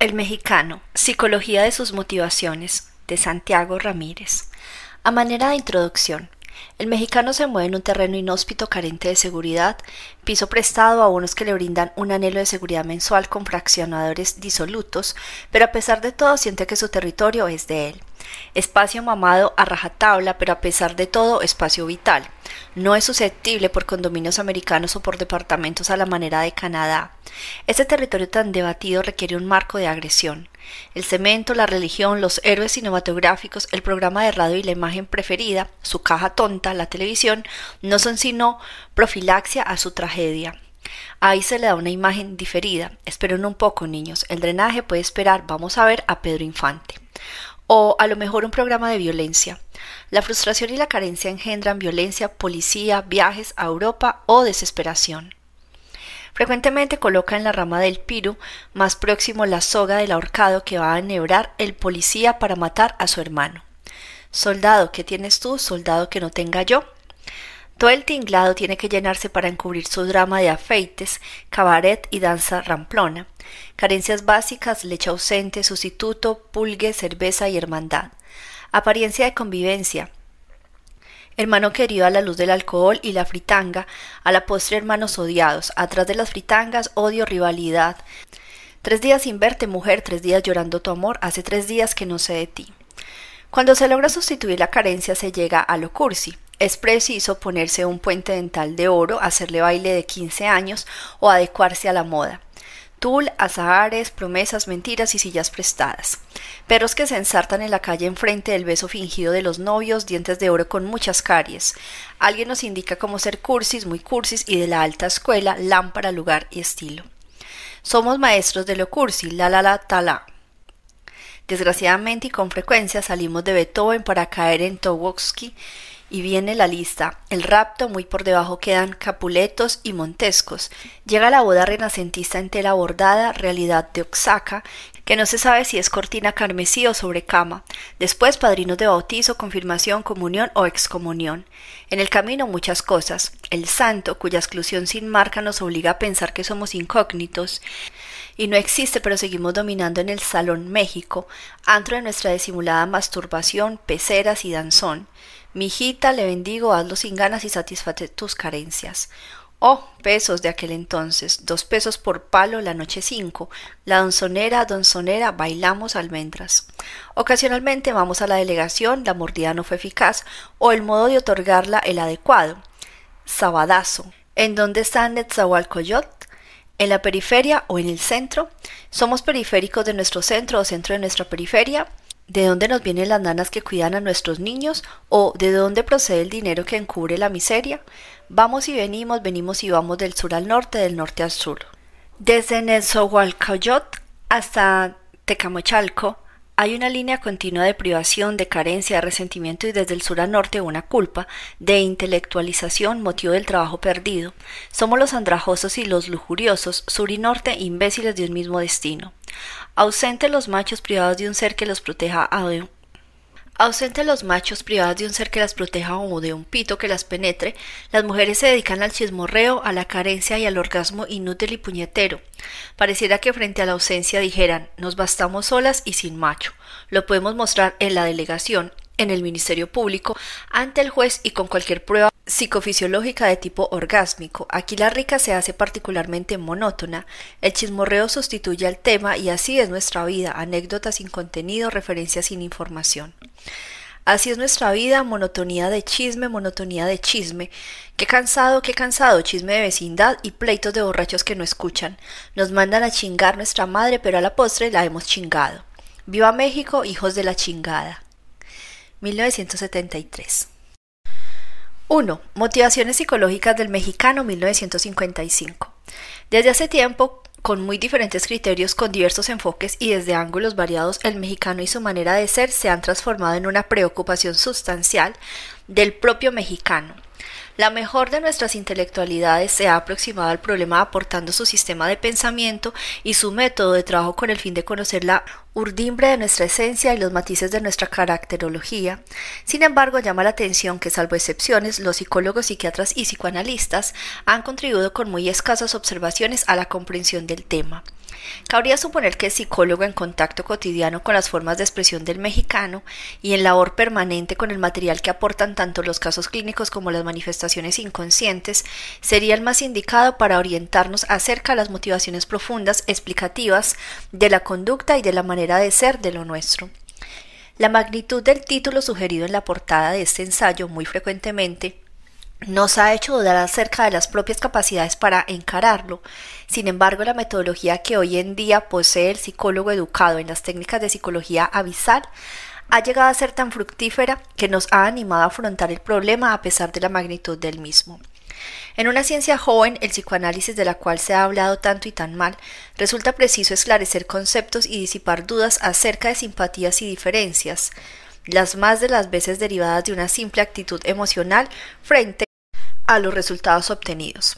El mexicano, Psicología de sus motivaciones, de Santiago Ramírez. A manera de introducción, el mexicano se mueve en un terreno inhóspito carente de seguridad, piso prestado a unos que le brindan un anhelo de seguridad mensual con fraccionadores disolutos, pero a pesar de todo siente que su territorio es de él. Espacio mamado a rajatabla, pero a pesar de todo espacio vital. No es susceptible por condominios americanos o por departamentos a la manera de Canadá. Este territorio tan debatido requiere un marco de agresión. El cemento, la religión, los héroes cinematográficos, el programa de radio y la imagen preferida, su caja tonta, la televisión, no son sino profilaxia a su tragedia. Ahí se le da una imagen diferida. Esperen un poco, niños. El drenaje puede esperar. Vamos a ver a Pedro Infante o a lo mejor un programa de violencia. La frustración y la carencia engendran violencia, policía, viajes a Europa o desesperación. Frecuentemente coloca en la rama del piru más próximo la soga del ahorcado que va a enhebrar el policía para matar a su hermano. Soldado, ¿qué tienes tú? Soldado que no tenga yo. Todo el tinglado tiene que llenarse para encubrir su drama de afeites, cabaret y danza ramplona. Carencias básicas, leche ausente, sustituto, pulgue, cerveza y hermandad. Apariencia de convivencia. Hermano querido a la luz del alcohol y la fritanga, a la postre hermanos odiados, atrás de las fritangas odio, rivalidad. Tres días sin verte, mujer, tres días llorando tu amor, hace tres días que no sé de ti. Cuando se logra sustituir la carencia se llega a lo cursi. Es preciso ponerse un puente dental de oro, hacerle baile de quince años o adecuarse a la moda tul, azahares, promesas, mentiras y sillas prestadas. Perros que se ensartan en la calle enfrente del beso fingido de los novios, dientes de oro con muchas caries. Alguien nos indica cómo ser cursis, muy cursis y de la alta escuela, lámpara, lugar y estilo. Somos maestros de lo cursi, la la la tala. Desgraciadamente y con frecuencia salimos de Beethoven para caer en Towowski y viene la lista. El rapto, muy por debajo quedan Capuletos y Montescos. Llega la boda renacentista en tela bordada, realidad de Oaxaca, que no se sabe si es cortina carmesí o sobre cama. Después padrinos de bautizo, confirmación, comunión o excomunión. En el camino muchas cosas. El santo, cuya exclusión sin marca nos obliga a pensar que somos incógnitos y no existe, pero seguimos dominando en el Salón México, antro de nuestra disimulada masturbación, peceras y danzón. Mi hijita, le bendigo, hazlo sin ganas y satisface tus carencias. Oh, pesos de aquel entonces, dos pesos por palo la noche cinco. La donzonera, donzonera, bailamos almendras. Ocasionalmente vamos a la delegación, la mordida no fue eficaz, o el modo de otorgarla el adecuado. Sabadazo. ¿En dónde está Netzahualcoyot? ¿En la periferia o en el centro? ¿Somos periféricos de nuestro centro o centro de nuestra periferia? ¿De dónde nos vienen las nanas que cuidan a nuestros niños? ¿O de dónde procede el dinero que encubre la miseria? Vamos y venimos, venimos y vamos del sur al norte, del norte al sur. Desde Nezahualcóyotl hasta Tecamochalco hay una línea continua de privación, de carencia, de resentimiento y desde el sur al norte una culpa, de intelectualización, motivo del trabajo perdido. Somos los andrajosos y los lujuriosos, sur y norte, imbéciles de un mismo destino. Ausente los machos privados de un ser que los proteja a Ausente los machos privados de un ser que las proteja o de un pito que las penetre, las mujeres se dedican al chismorreo, a la carencia y al orgasmo inútil y puñetero. Pareciera que frente a la ausencia dijeran nos bastamos solas y sin macho. Lo podemos mostrar en la delegación, en el Ministerio Público, ante el juez y con cualquier prueba psicofisiológica de tipo orgásmico. Aquí la rica se hace particularmente monótona, el chismorreo sustituye al tema y así es nuestra vida, anécdotas sin contenido, referencias sin información. Así es nuestra vida, monotonía de chisme, monotonía de chisme. Qué cansado, qué cansado, chisme de vecindad y pleitos de borrachos que no escuchan. Nos mandan a chingar nuestra madre, pero a la postre la hemos chingado. Viva México, hijos de la chingada. 1973. 1. Motivaciones psicológicas del mexicano 1955. Desde hace tiempo, con muy diferentes criterios, con diversos enfoques y desde ángulos variados, el mexicano y su manera de ser se han transformado en una preocupación sustancial del propio mexicano la mejor de nuestras intelectualidades se ha aproximado al problema aportando su sistema de pensamiento y su método de trabajo con el fin de conocer la urdimbre de nuestra esencia y los matices de nuestra caracterología. Sin embargo, llama la atención que, salvo excepciones, los psicólogos, psiquiatras y psicoanalistas han contribuido con muy escasas observaciones a la comprensión del tema. Cabría suponer que el psicólogo en contacto cotidiano con las formas de expresión del mexicano y en labor permanente con el material que aportan tanto los casos clínicos como las manifestaciones inconscientes sería el más indicado para orientarnos acerca de las motivaciones profundas explicativas de la conducta y de la manera de ser de lo nuestro. La magnitud del título sugerido en la portada de este ensayo muy frecuentemente nos ha hecho dudar acerca de las propias capacidades para encararlo. Sin embargo, la metodología que hoy en día posee el psicólogo educado en las técnicas de psicología abisal ha llegado a ser tan fructífera que nos ha animado a afrontar el problema a pesar de la magnitud del mismo. En una ciencia joven, el psicoanálisis de la cual se ha hablado tanto y tan mal, resulta preciso esclarecer conceptos y disipar dudas acerca de simpatías y diferencias, las más de las veces derivadas de una simple actitud emocional frente a los resultados obtenidos.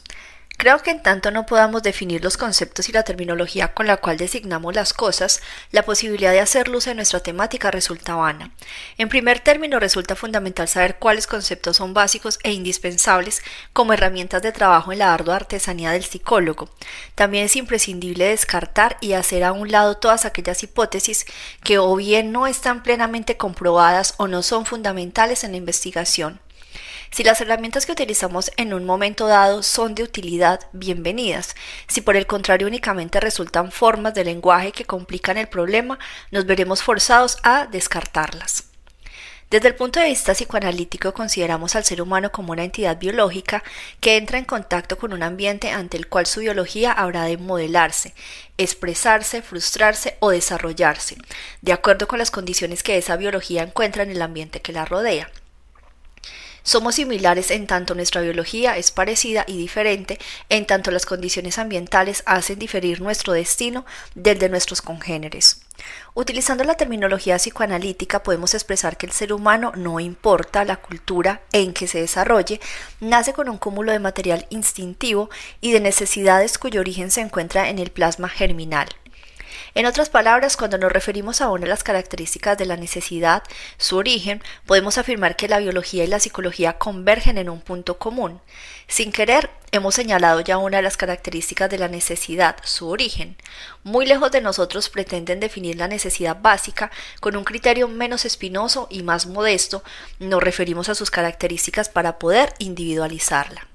Creo que en tanto no podamos definir los conceptos y la terminología con la cual designamos las cosas, la posibilidad de hacer luz en nuestra temática resulta vana. En primer término, resulta fundamental saber cuáles conceptos son básicos e indispensables como herramientas de trabajo en la ardua artesanía del psicólogo. También es imprescindible descartar y hacer a un lado todas aquellas hipótesis que o bien no están plenamente comprobadas o no son fundamentales en la investigación. Si las herramientas que utilizamos en un momento dado son de utilidad, bienvenidas. Si por el contrario únicamente resultan formas de lenguaje que complican el problema, nos veremos forzados a descartarlas. Desde el punto de vista psicoanalítico consideramos al ser humano como una entidad biológica que entra en contacto con un ambiente ante el cual su biología habrá de modelarse, expresarse, frustrarse o desarrollarse, de acuerdo con las condiciones que esa biología encuentra en el ambiente que la rodea. Somos similares en tanto nuestra biología es parecida y diferente, en tanto las condiciones ambientales hacen diferir nuestro destino del de nuestros congéneres. Utilizando la terminología psicoanalítica podemos expresar que el ser humano no importa la cultura en que se desarrolle, nace con un cúmulo de material instintivo y de necesidades cuyo origen se encuentra en el plasma germinal. En otras palabras, cuando nos referimos a una de las características de la necesidad, su origen, podemos afirmar que la biología y la psicología convergen en un punto común. Sin querer, hemos señalado ya una de las características de la necesidad, su origen. Muy lejos de nosotros pretenden definir la necesidad básica con un criterio menos espinoso y más modesto, nos referimos a sus características para poder individualizarla.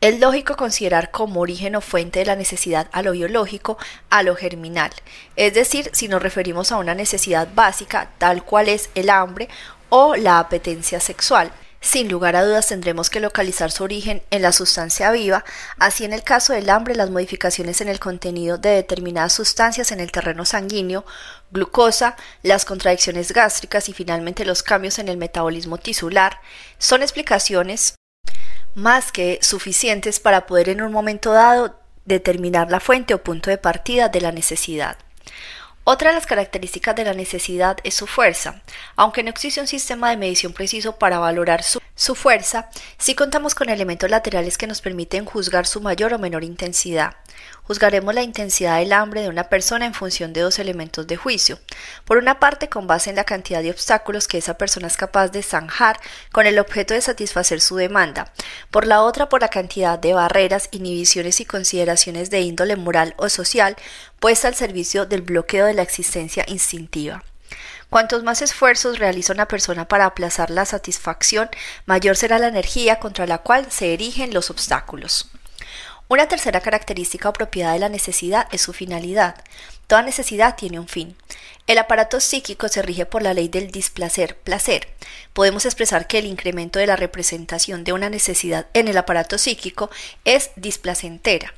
Es lógico considerar como origen o fuente de la necesidad a lo biológico, a lo germinal, es decir, si nos referimos a una necesidad básica, tal cual es el hambre o la apetencia sexual. Sin lugar a dudas tendremos que localizar su origen en la sustancia viva, así en el caso del hambre las modificaciones en el contenido de determinadas sustancias en el terreno sanguíneo, glucosa, las contradicciones gástricas y finalmente los cambios en el metabolismo tisular, son explicaciones más que suficientes para poder en un momento dado determinar la fuente o punto de partida de la necesidad. Otra de las características de la necesidad es su fuerza. Aunque no existe un sistema de medición preciso para valorar su, fuerza, sí contamos con elementos laterales que nos permiten juzgar su mayor o menor intensidad. Juzgaremos la intensidad del hambre de una persona en función de dos elementos de juicio. Por una parte, con base en la cantidad de obstáculos que esa persona es capaz de zanjar con el objeto de satisfacer su demanda. Por la otra, por la cantidad de barreras, inhibiciones y consideraciones de índole moral o social puesta al servicio del bloqueo de la existencia instintiva. Cuantos más esfuerzos realiza una persona para aplazar la satisfacción, mayor será la energía contra la cual se erigen los obstáculos. Una tercera característica o propiedad de la necesidad es su finalidad. Toda necesidad tiene un fin. El aparato psíquico se rige por la ley del displacer-placer. Podemos expresar que el incremento de la representación de una necesidad en el aparato psíquico es displacentera.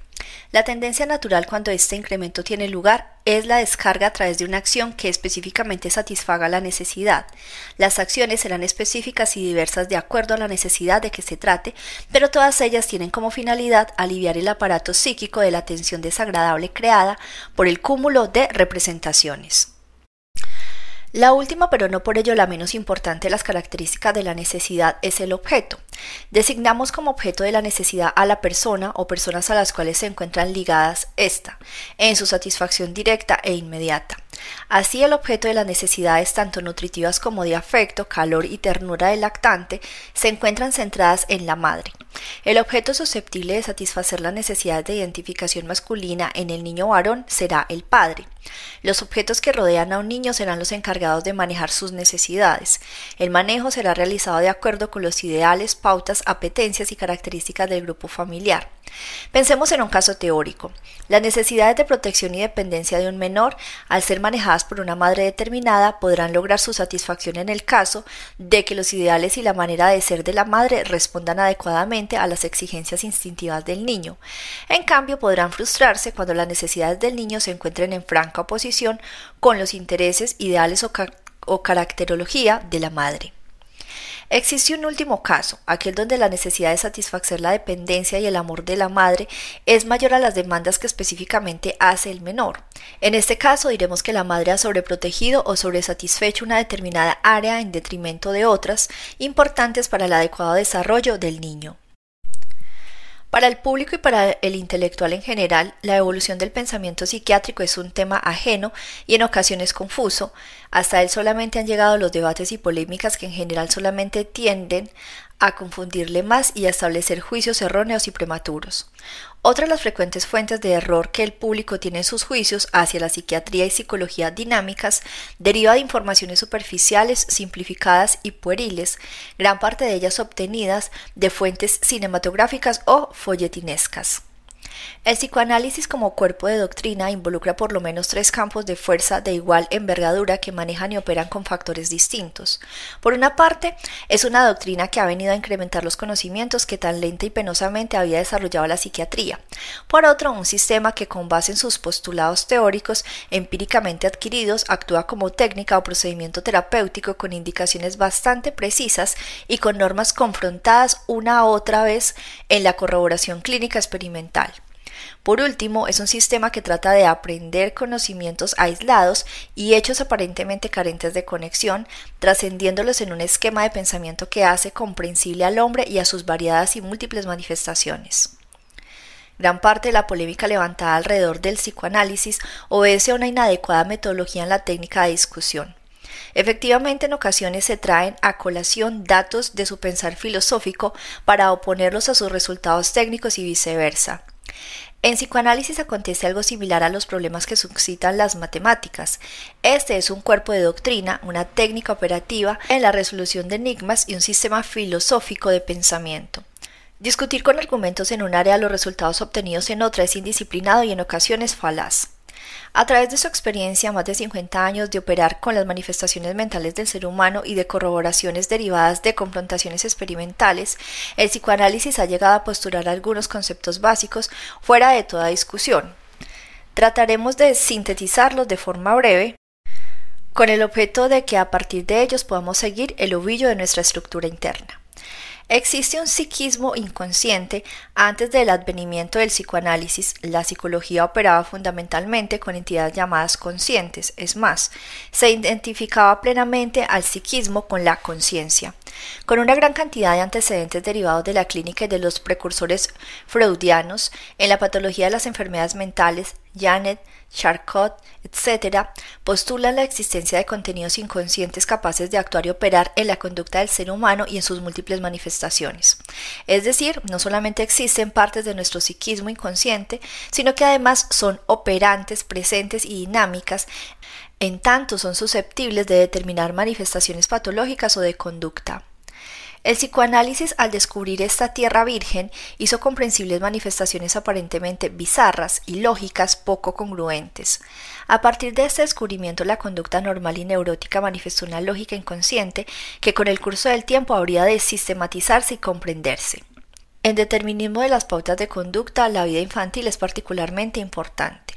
La tendencia natural cuando este incremento tiene lugar es la descarga a través de una acción que específicamente satisfaga la necesidad. Las acciones serán específicas y diversas de acuerdo a la necesidad de que se trate, pero todas ellas tienen como finalidad aliviar el aparato psíquico de la tensión desagradable creada por el cúmulo de representaciones. La última, pero no por ello la menos importante de las características de la necesidad es el objeto. Designamos como objeto de la necesidad a la persona o personas a las cuales se encuentran ligadas esta, en su satisfacción directa e inmediata. Así el objeto de las necesidades tanto nutritivas como de afecto, calor y ternura del lactante se encuentran centradas en la madre. El objeto susceptible de satisfacer las necesidades de identificación masculina en el niño varón será el padre. Los objetos que rodean a un niño serán los encargados de manejar sus necesidades. El manejo será realizado de acuerdo con los ideales, pautas, apetencias y características del grupo familiar. Pensemos en un caso teórico. Las necesidades de protección y dependencia de un menor, al ser manejadas por una madre determinada, podrán lograr su satisfacción en el caso de que los ideales y la manera de ser de la madre respondan adecuadamente a las exigencias instintivas del niño. En cambio, podrán frustrarse cuando las necesidades del niño se encuentren en franca oposición con los intereses, ideales o, o caracterología de la madre. Existe un último caso, aquel donde la necesidad de satisfacer la dependencia y el amor de la madre es mayor a las demandas que específicamente hace el menor. En este caso diremos que la madre ha sobreprotegido o sobresatisfecho una determinada área en detrimento de otras importantes para el adecuado desarrollo del niño. Para el público y para el intelectual en general, la evolución del pensamiento psiquiátrico es un tema ajeno y en ocasiones confuso. Hasta él solamente han llegado los debates y polémicas que en general solamente tienden a confundirle más y a establecer juicios erróneos y prematuros. Otra de las frecuentes fuentes de error que el público tiene en sus juicios hacia la psiquiatría y psicología dinámicas deriva de informaciones superficiales, simplificadas y pueriles, gran parte de ellas obtenidas de fuentes cinematográficas o folletinescas. El psicoanálisis como cuerpo de doctrina involucra por lo menos tres campos de fuerza de igual envergadura que manejan y operan con factores distintos. Por una parte, es una doctrina que ha venido a incrementar los conocimientos que tan lenta y penosamente había desarrollado la psiquiatría. Por otro, un sistema que con base en sus postulados teóricos empíricamente adquiridos actúa como técnica o procedimiento terapéutico con indicaciones bastante precisas y con normas confrontadas una a otra vez en la corroboración clínica experimental. Por último, es un sistema que trata de aprender conocimientos aislados y hechos aparentemente carentes de conexión, trascendiéndolos en un esquema de pensamiento que hace comprensible al hombre y a sus variadas y múltiples manifestaciones. Gran parte de la polémica levantada alrededor del psicoanálisis obedece a una inadecuada metodología en la técnica de discusión. Efectivamente, en ocasiones se traen a colación datos de su pensar filosófico para oponerlos a sus resultados técnicos y viceversa. En psicoanálisis acontece algo similar a los problemas que suscitan las matemáticas. Este es un cuerpo de doctrina, una técnica operativa en la resolución de enigmas y un sistema filosófico de pensamiento. Discutir con argumentos en un área los resultados obtenidos en otra es indisciplinado y en ocasiones falaz. A través de su experiencia, más de 50 años de operar con las manifestaciones mentales del ser humano y de corroboraciones derivadas de confrontaciones experimentales, el psicoanálisis ha llegado a postular algunos conceptos básicos fuera de toda discusión. Trataremos de sintetizarlos de forma breve, con el objeto de que a partir de ellos podamos seguir el ovillo de nuestra estructura interna. Existe un psiquismo inconsciente. Antes del advenimiento del psicoanálisis, la psicología operaba fundamentalmente con entidades llamadas conscientes. Es más, se identificaba plenamente al psiquismo con la conciencia. Con una gran cantidad de antecedentes derivados de la clínica y de los precursores freudianos, en la patología de las enfermedades mentales, Janet Charcot, etc., postulan la existencia de contenidos inconscientes capaces de actuar y operar en la conducta del ser humano y en sus múltiples manifestaciones. Es decir, no solamente existen partes de nuestro psiquismo inconsciente, sino que además son operantes, presentes y dinámicas, en tanto son susceptibles de determinar manifestaciones patológicas o de conducta. El psicoanálisis, al descubrir esta tierra virgen, hizo comprensibles manifestaciones aparentemente bizarras y lógicas poco congruentes. A partir de este descubrimiento, la conducta normal y neurótica manifestó una lógica inconsciente que con el curso del tiempo habría de sistematizarse y comprenderse. En determinismo de las pautas de conducta, la vida infantil es particularmente importante.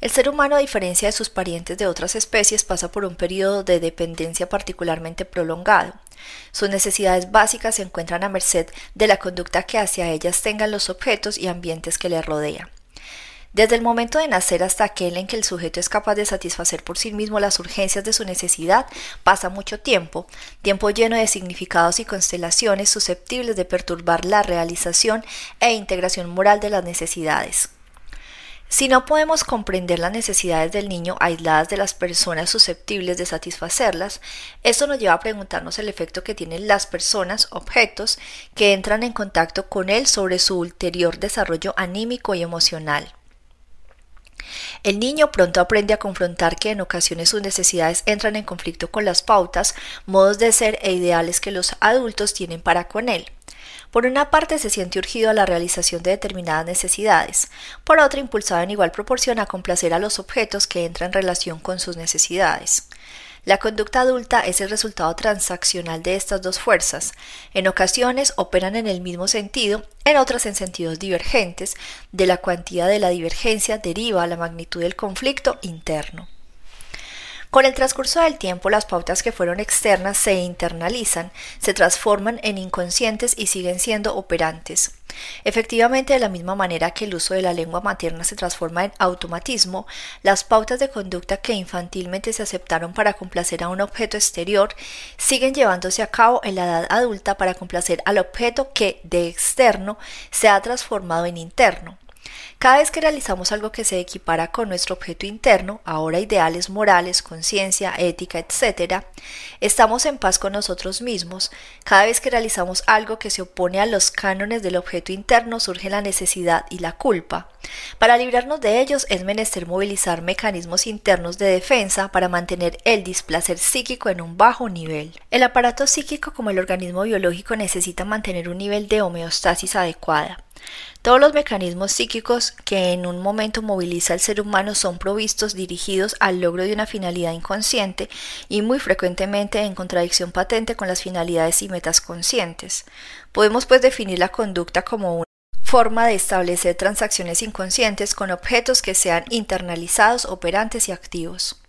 El ser humano, a diferencia de sus parientes de otras especies, pasa por un periodo de dependencia particularmente prolongado. Sus necesidades básicas se encuentran a merced de la conducta que hacia ellas tengan los objetos y ambientes que le rodean. Desde el momento de nacer hasta aquel en que el sujeto es capaz de satisfacer por sí mismo las urgencias de su necesidad, pasa mucho tiempo, tiempo lleno de significados y constelaciones susceptibles de perturbar la realización e integración moral de las necesidades. Si no podemos comprender las necesidades del niño aisladas de las personas susceptibles de satisfacerlas, esto nos lleva a preguntarnos el efecto que tienen las personas, objetos, que entran en contacto con él sobre su ulterior desarrollo anímico y emocional. El niño pronto aprende a confrontar que en ocasiones sus necesidades entran en conflicto con las pautas, modos de ser e ideales que los adultos tienen para con él. Por una parte se siente urgido a la realización de determinadas necesidades, por otra impulsado en igual proporción a complacer a los objetos que entran en relación con sus necesidades. La conducta adulta es el resultado transaccional de estas dos fuerzas. En ocasiones operan en el mismo sentido, en otras en sentidos divergentes. De la cuantía de la divergencia deriva la magnitud del conflicto interno. Con el transcurso del tiempo, las pautas que fueron externas se internalizan, se transforman en inconscientes y siguen siendo operantes. Efectivamente, de la misma manera que el uso de la lengua materna se transforma en automatismo, las pautas de conducta que infantilmente se aceptaron para complacer a un objeto exterior siguen llevándose a cabo en la edad adulta para complacer al objeto que de externo se ha transformado en interno. Cada vez que realizamos algo que se equipara con nuestro objeto interno, ahora ideales morales, conciencia, ética, etc., estamos en paz con nosotros mismos. Cada vez que realizamos algo que se opone a los cánones del objeto interno, surge la necesidad y la culpa. Para librarnos de ellos es menester movilizar mecanismos internos de defensa para mantener el displacer psíquico en un bajo nivel. El aparato psíquico como el organismo biológico necesita mantener un nivel de homeostasis adecuada. Todos los mecanismos psíquicos que en un momento moviliza al ser humano son provistos dirigidos al logro de una finalidad inconsciente y muy frecuentemente en contradicción patente con las finalidades y metas conscientes. Podemos pues definir la conducta como una forma de establecer transacciones inconscientes con objetos que sean internalizados, operantes y activos.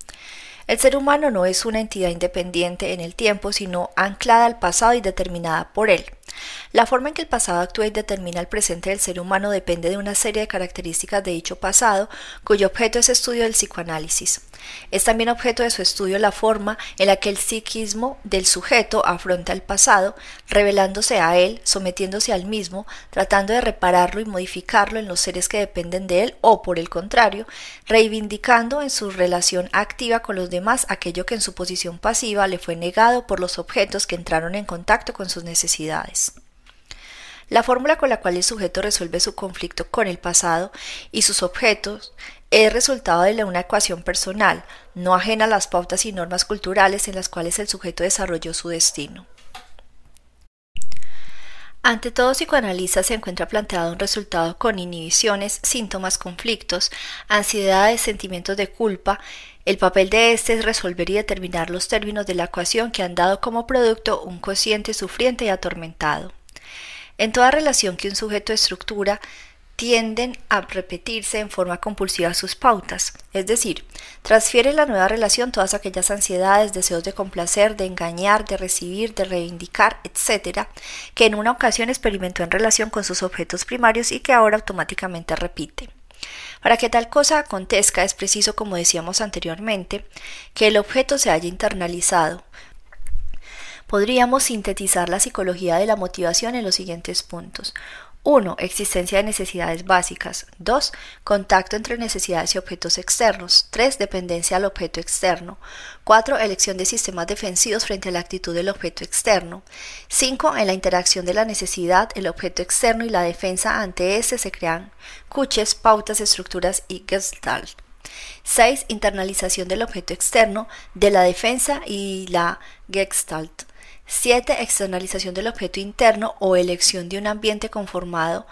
El ser humano no es una entidad independiente en el tiempo, sino anclada al pasado y determinada por él. La forma en que el pasado actúa y determina el presente del ser humano depende de una serie de características de dicho pasado, cuyo objeto es estudio del psicoanálisis. Es también objeto de su estudio la forma en la que el psiquismo del sujeto afronta el pasado, revelándose a él, sometiéndose al mismo, tratando de repararlo y modificarlo en los seres que dependen de él o, por el contrario, reivindicando en su relación activa con los demás aquello que en su posición pasiva le fue negado por los objetos que entraron en contacto con sus necesidades. La fórmula con la cual el sujeto resuelve su conflicto con el pasado y sus objetos es resultado de una ecuación personal, no ajena a las pautas y normas culturales en las cuales el sujeto desarrolló su destino. Ante todo psicoanalista se encuentra planteado un resultado con inhibiciones, síntomas, conflictos, ansiedades, sentimientos de culpa. El papel de este es resolver y determinar los términos de la ecuación que han dado como producto un cociente sufriente y atormentado. En toda relación que un sujeto estructura, tienden a repetirse en forma compulsiva sus pautas, es decir, transfiere la nueva relación todas aquellas ansiedades, deseos de complacer, de engañar, de recibir, de reivindicar, etc., que en una ocasión experimentó en relación con sus objetos primarios y que ahora automáticamente repite. Para que tal cosa acontezca es preciso, como decíamos anteriormente, que el objeto se haya internalizado, podríamos sintetizar la psicología de la motivación en los siguientes puntos. 1. Existencia de necesidades básicas. 2. Contacto entre necesidades y objetos externos. 3. Dependencia al objeto externo. 4. Elección de sistemas defensivos frente a la actitud del objeto externo. 5. En la interacción de la necesidad, el objeto externo y la defensa ante éste se crean cuches, pautas, estructuras y gestalt. 6. Internalización del objeto externo, de la defensa y la gestalt. 7. Externalización del objeto interno o elección de un ambiente conformado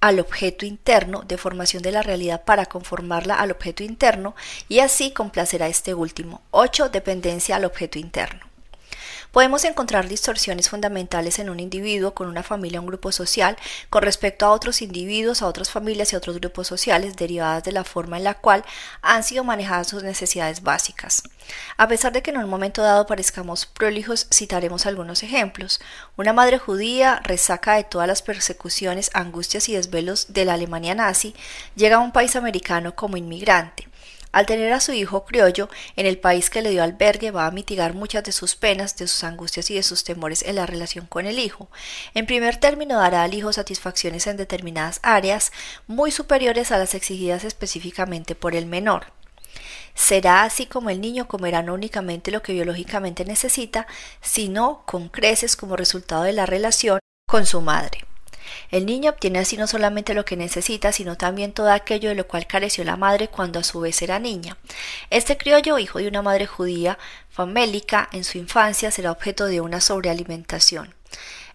al objeto interno, de formación de la realidad para conformarla al objeto interno y así complacer a este último. 8. Dependencia al objeto interno. Podemos encontrar distorsiones fundamentales en un individuo, con una familia o un grupo social, con respecto a otros individuos, a otras familias y a otros grupos sociales, derivadas de la forma en la cual han sido manejadas sus necesidades básicas. A pesar de que en un momento dado parezcamos prolijos, citaremos algunos ejemplos. Una madre judía, resaca de todas las persecuciones, angustias y desvelos de la Alemania nazi, llega a un país americano como inmigrante. Al tener a su hijo criollo en el país que le dio albergue va a mitigar muchas de sus penas, de sus angustias y de sus temores en la relación con el hijo. En primer término dará al hijo satisfacciones en determinadas áreas muy superiores a las exigidas específicamente por el menor. Será así como el niño comerá no únicamente lo que biológicamente necesita, sino con creces como resultado de la relación con su madre. El niño obtiene así no solamente lo que necesita, sino también todo aquello de lo cual careció la madre cuando a su vez era niña. Este criollo, hijo de una madre judía famélica, en su infancia será objeto de una sobrealimentación.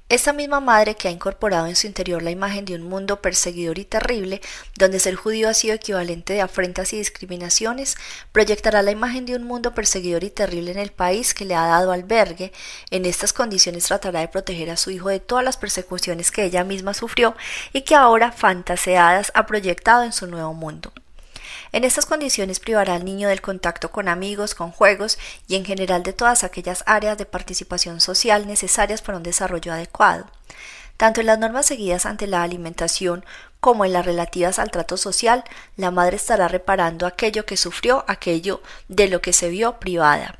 Esta misma madre que ha incorporado en su interior la imagen de un mundo perseguidor y terrible, donde ser judío ha sido equivalente de afrentas y discriminaciones, proyectará la imagen de un mundo perseguidor y terrible en el país que le ha dado albergue. En estas condiciones tratará de proteger a su hijo de todas las persecuciones que ella misma sufrió y que ahora, fantaseadas, ha proyectado en su nuevo mundo. En estas condiciones privará al niño del contacto con amigos, con juegos y en general de todas aquellas áreas de participación social necesarias para un desarrollo adecuado. Tanto en las normas seguidas ante la alimentación como en las relativas al trato social, la madre estará reparando aquello que sufrió, aquello de lo que se vio privada.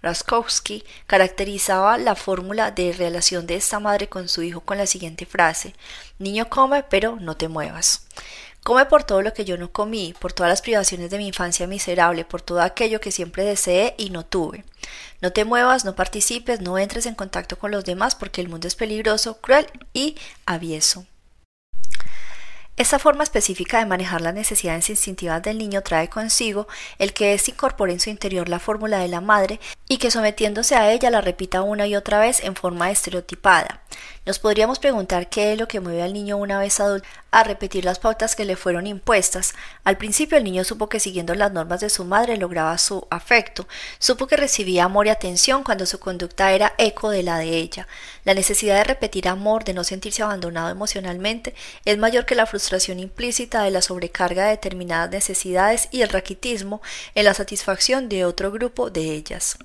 Raskowski caracterizaba la fórmula de relación de esta madre con su hijo con la siguiente frase Niño come, pero no te muevas. Come por todo lo que yo no comí, por todas las privaciones de mi infancia miserable, por todo aquello que siempre deseé y no tuve. No te muevas, no participes, no entres en contacto con los demás porque el mundo es peligroso, cruel y avieso. Esta forma específica de manejar las necesidades instintivas del niño trae consigo el que éste incorpore en su interior la fórmula de la madre y que sometiéndose a ella la repita una y otra vez en forma estereotipada. Nos podríamos preguntar qué es lo que mueve al niño una vez adulto a repetir las pautas que le fueron impuestas. Al principio el niño supo que siguiendo las normas de su madre lograba su afecto, supo que recibía amor y atención cuando su conducta era eco de la de ella. La necesidad de repetir amor, de no sentirse abandonado emocionalmente, es mayor que la frustración implícita de la sobrecarga de determinadas necesidades y el raquitismo en la satisfacción de otro grupo de ellas.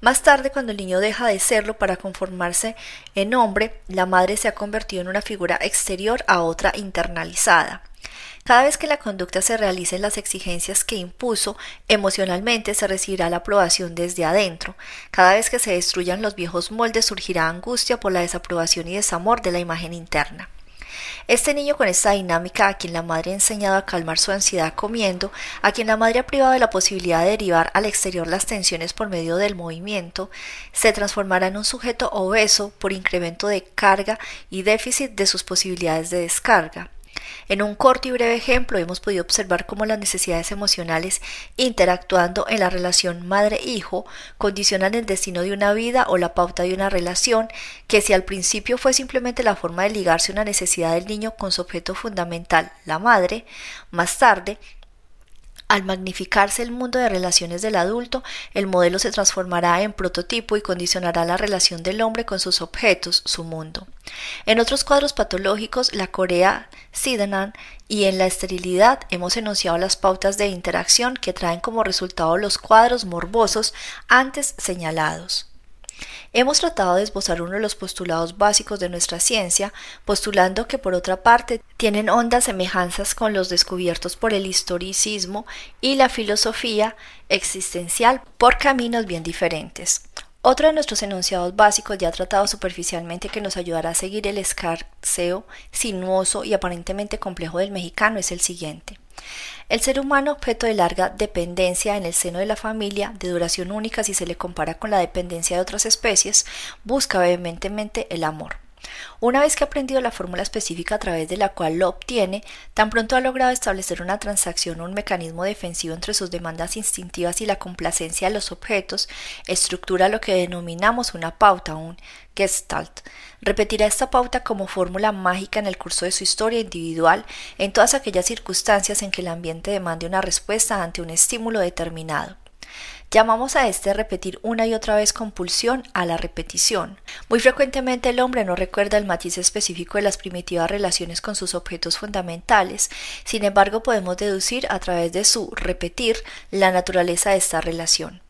Más tarde, cuando el niño deja de serlo para conformarse en hombre, la madre se ha convertido en una figura exterior a otra internalizada. Cada vez que la conducta se realice en las exigencias que impuso, emocionalmente se recibirá la aprobación desde adentro. Cada vez que se destruyan los viejos moldes surgirá angustia por la desaprobación y desamor de la imagen interna. Este niño con esta dinámica, a quien la madre ha enseñado a calmar su ansiedad comiendo, a quien la madre ha privado de la posibilidad de derivar al exterior las tensiones por medio del movimiento, se transformará en un sujeto obeso por incremento de carga y déficit de sus posibilidades de descarga. En un corto y breve ejemplo hemos podido observar cómo las necesidades emocionales interactuando en la relación madre-hijo condicionan el destino de una vida o la pauta de una relación que si al principio fue simplemente la forma de ligarse una necesidad del niño con su objeto fundamental, la madre, más tarde al magnificarse el mundo de relaciones del adulto, el modelo se transformará en prototipo y condicionará la relación del hombre con sus objetos, su mundo. En otros cuadros patológicos, la Corea Sidenan y en la esterilidad hemos enunciado las pautas de interacción que traen como resultado los cuadros morbosos antes señalados. Hemos tratado de esbozar uno de los postulados básicos de nuestra ciencia, postulando que por otra parte tienen hondas semejanzas con los descubiertos por el historicismo y la filosofía existencial por caminos bien diferentes. Otro de nuestros enunciados básicos ya tratado superficialmente que nos ayudará a seguir el escarceo sinuoso y aparentemente complejo del mexicano es el siguiente. El ser humano, objeto de larga dependencia en el seno de la familia, de duración única si se le compara con la dependencia de otras especies, busca vehementemente el amor. Una vez que ha aprendido la fórmula específica a través de la cual lo obtiene, tan pronto ha logrado establecer una transacción o un mecanismo defensivo entre sus demandas instintivas y la complacencia de los objetos, estructura lo que denominamos una pauta, un Gestalt. Repetirá esta pauta como fórmula mágica en el curso de su historia individual en todas aquellas circunstancias en que el ambiente demande una respuesta ante un estímulo determinado. Llamamos a este repetir una y otra vez compulsión a la repetición. Muy frecuentemente el hombre no recuerda el matiz específico de las primitivas relaciones con sus objetos fundamentales, sin embargo podemos deducir a través de su repetir la naturaleza de esta relación.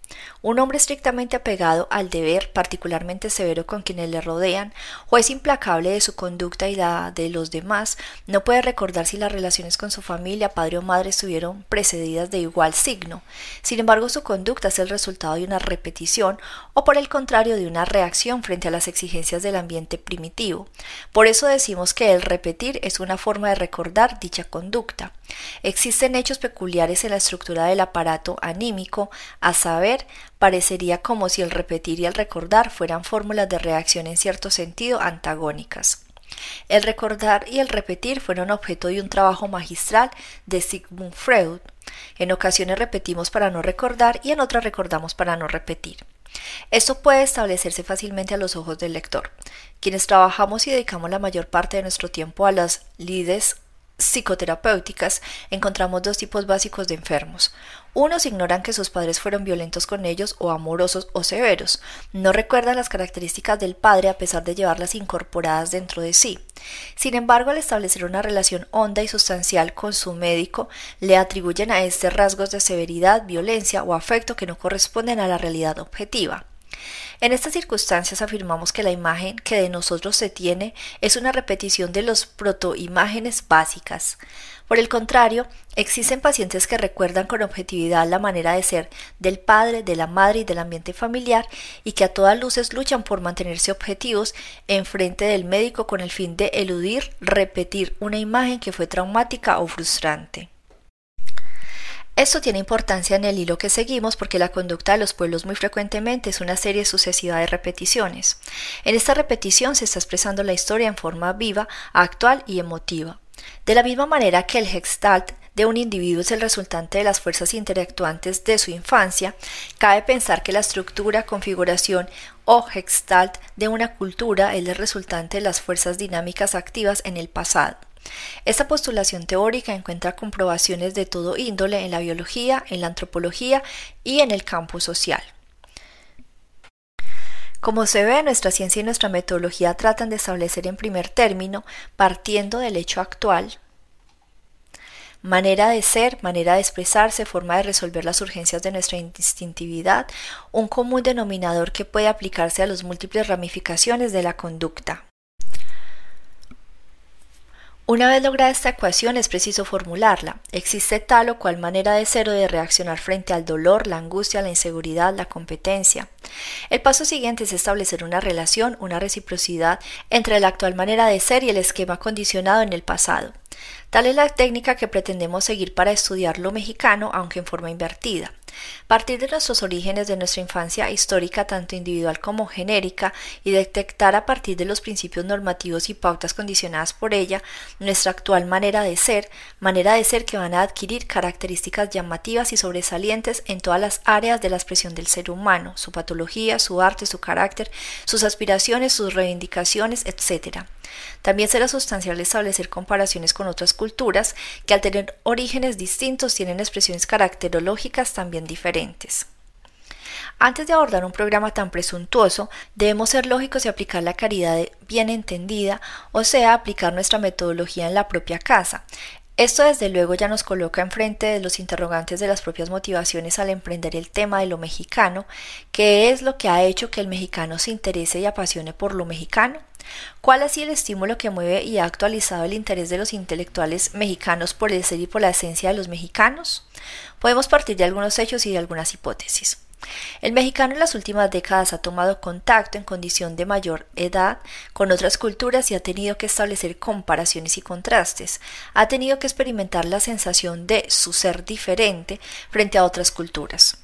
Un hombre estrictamente apegado al deber, particularmente severo con quienes le rodean, juez implacable de su conducta y la de los demás, no puede recordar si las relaciones con su familia, padre o madre estuvieron precedidas de igual signo. Sin embargo, su conducta es el resultado de una repetición o por el contrario de una reacción frente a las exigencias del ambiente primitivo. Por eso decimos que el repetir es una forma de recordar dicha conducta. Existen hechos peculiares en la estructura del aparato anímico, a saber, parecería como si el repetir y el recordar fueran fórmulas de reacción en cierto sentido antagónicas. El recordar y el repetir fueron objeto de un trabajo magistral de Sigmund Freud. En ocasiones repetimos para no recordar y en otras recordamos para no repetir. Esto puede establecerse fácilmente a los ojos del lector. Quienes trabajamos y dedicamos la mayor parte de nuestro tiempo a las lides psicoterapéuticas encontramos dos tipos básicos de enfermos. Unos ignoran que sus padres fueron violentos con ellos o amorosos o severos. No recuerdan las características del padre a pesar de llevarlas incorporadas dentro de sí. Sin embargo, al establecer una relación honda y sustancial con su médico, le atribuyen a este rasgos de severidad, violencia o afecto que no corresponden a la realidad objetiva. En estas circunstancias afirmamos que la imagen que de nosotros se tiene es una repetición de los protoimágenes básicas. Por el contrario, existen pacientes que recuerdan con objetividad la manera de ser del padre, de la madre y del ambiente familiar y que a todas luces luchan por mantenerse objetivos en frente del médico con el fin de eludir repetir una imagen que fue traumática o frustrante. Esto tiene importancia en el hilo que seguimos porque la conducta de los pueblos muy frecuentemente es una serie sucesiva de repeticiones. En esta repetición se está expresando la historia en forma viva, actual y emotiva. De la misma manera que el gestalt de un individuo es el resultante de las fuerzas interactuantes de su infancia, cabe pensar que la estructura, configuración o gestalt de una cultura es el resultante de las fuerzas dinámicas activas en el pasado. Esta postulación teórica encuentra comprobaciones de todo índole en la biología, en la antropología y en el campo social. Como se ve, nuestra ciencia y nuestra metodología tratan de establecer en primer término, partiendo del hecho actual, manera de ser, manera de expresarse, forma de resolver las urgencias de nuestra instintividad, un común denominador que puede aplicarse a las múltiples ramificaciones de la conducta. Una vez lograda esta ecuación es preciso formularla. Existe tal o cual manera de ser o de reaccionar frente al dolor, la angustia, la inseguridad, la competencia. El paso siguiente es establecer una relación, una reciprocidad entre la actual manera de ser y el esquema condicionado en el pasado. Tal es la técnica que pretendemos seguir para estudiar lo mexicano, aunque en forma invertida. Partir de nuestros orígenes de nuestra infancia histórica, tanto individual como genérica, y detectar a partir de los principios normativos y pautas condicionadas por ella nuestra actual manera de ser, manera de ser que van a adquirir características llamativas y sobresalientes en todas las áreas de la expresión del ser humano, su patología, su arte, su carácter, sus aspiraciones, sus reivindicaciones, etc. También será sustancial establecer comparaciones con otras culturas que al tener orígenes distintos tienen expresiones caracterológicas también diferentes. Antes de abordar un programa tan presuntuoso, debemos ser lógicos y aplicar la caridad bien entendida, o sea, aplicar nuestra metodología en la propia casa. Esto desde luego ya nos coloca enfrente de los interrogantes de las propias motivaciones al emprender el tema de lo mexicano, que es lo que ha hecho que el mexicano se interese y apasione por lo mexicano. ¿Cuál ha sido el estímulo que mueve y ha actualizado el interés de los intelectuales mexicanos por el ser y por la esencia de los mexicanos? Podemos partir de algunos hechos y de algunas hipótesis. El mexicano en las últimas décadas ha tomado contacto en condición de mayor edad con otras culturas y ha tenido que establecer comparaciones y contrastes. Ha tenido que experimentar la sensación de su ser diferente frente a otras culturas.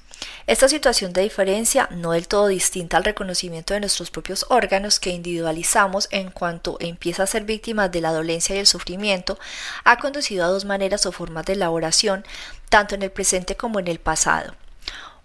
Esta situación de diferencia, no del todo distinta al reconocimiento de nuestros propios órganos que individualizamos en cuanto empieza a ser víctima de la dolencia y el sufrimiento, ha conducido a dos maneras o formas de elaboración, tanto en el presente como en el pasado.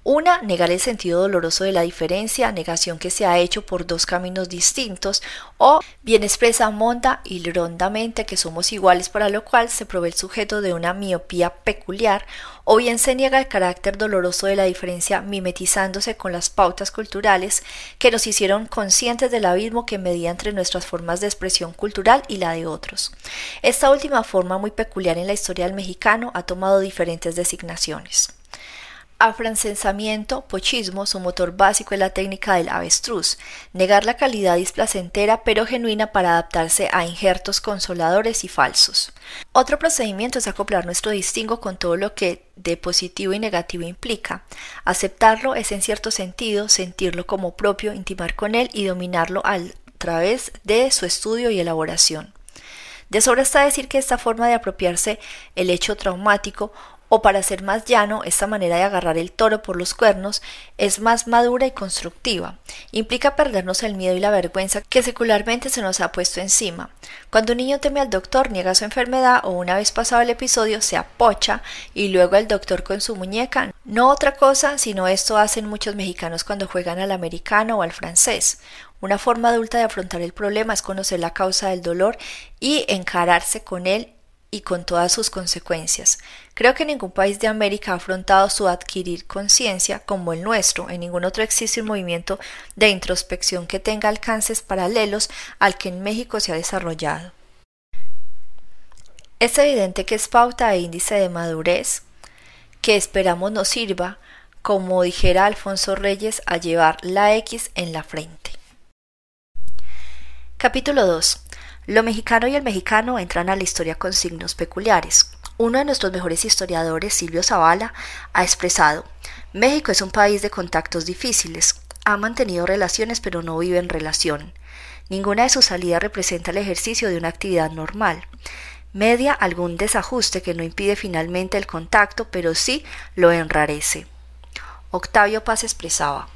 Una, negar el sentido doloroso de la diferencia, negación que se ha hecho por dos caminos distintos, o bien expresa monda y rondamente que somos iguales, para lo cual se provee el sujeto de una miopía peculiar, o bien se niega el carácter doloroso de la diferencia mimetizándose con las pautas culturales que nos hicieron conscientes del abismo que medía entre nuestras formas de expresión cultural y la de otros. Esta última forma, muy peculiar en la historia del mexicano, ha tomado diferentes designaciones. Afrancesamiento, pochismo, su motor básico es la técnica del avestruz, negar la calidad displacentera pero genuina para adaptarse a injertos consoladores y falsos. Otro procedimiento es acoplar nuestro distingo con todo lo que de positivo y negativo implica. Aceptarlo es en cierto sentido sentirlo como propio, intimar con él y dominarlo a través de su estudio y elaboración. De sobra está decir que esta forma de apropiarse el hecho traumático o para ser más llano, esta manera de agarrar el toro por los cuernos es más madura y constructiva. Implica perdernos el miedo y la vergüenza que secularmente se nos ha puesto encima. Cuando un niño teme al doctor, niega su enfermedad o una vez pasado el episodio se apocha y luego el doctor con su muñeca. No otra cosa, sino esto hacen muchos mexicanos cuando juegan al americano o al francés. Una forma adulta de afrontar el problema es conocer la causa del dolor y encararse con él y con todas sus consecuencias. Creo que ningún país de América ha afrontado su adquirir conciencia como el nuestro. En ningún otro existe un movimiento de introspección que tenga alcances paralelos al que en México se ha desarrollado. Es evidente que es pauta e índice de madurez que esperamos nos sirva, como dijera Alfonso Reyes, a llevar la X en la frente. Capítulo 2. Lo mexicano y el mexicano entran a la historia con signos peculiares. Uno de nuestros mejores historiadores, Silvio Zavala, ha expresado México es un país de contactos difíciles. Ha mantenido relaciones pero no vive en relación. Ninguna de sus salidas representa el ejercicio de una actividad normal. Media algún desajuste que no impide finalmente el contacto, pero sí lo enrarece. Octavio Paz expresaba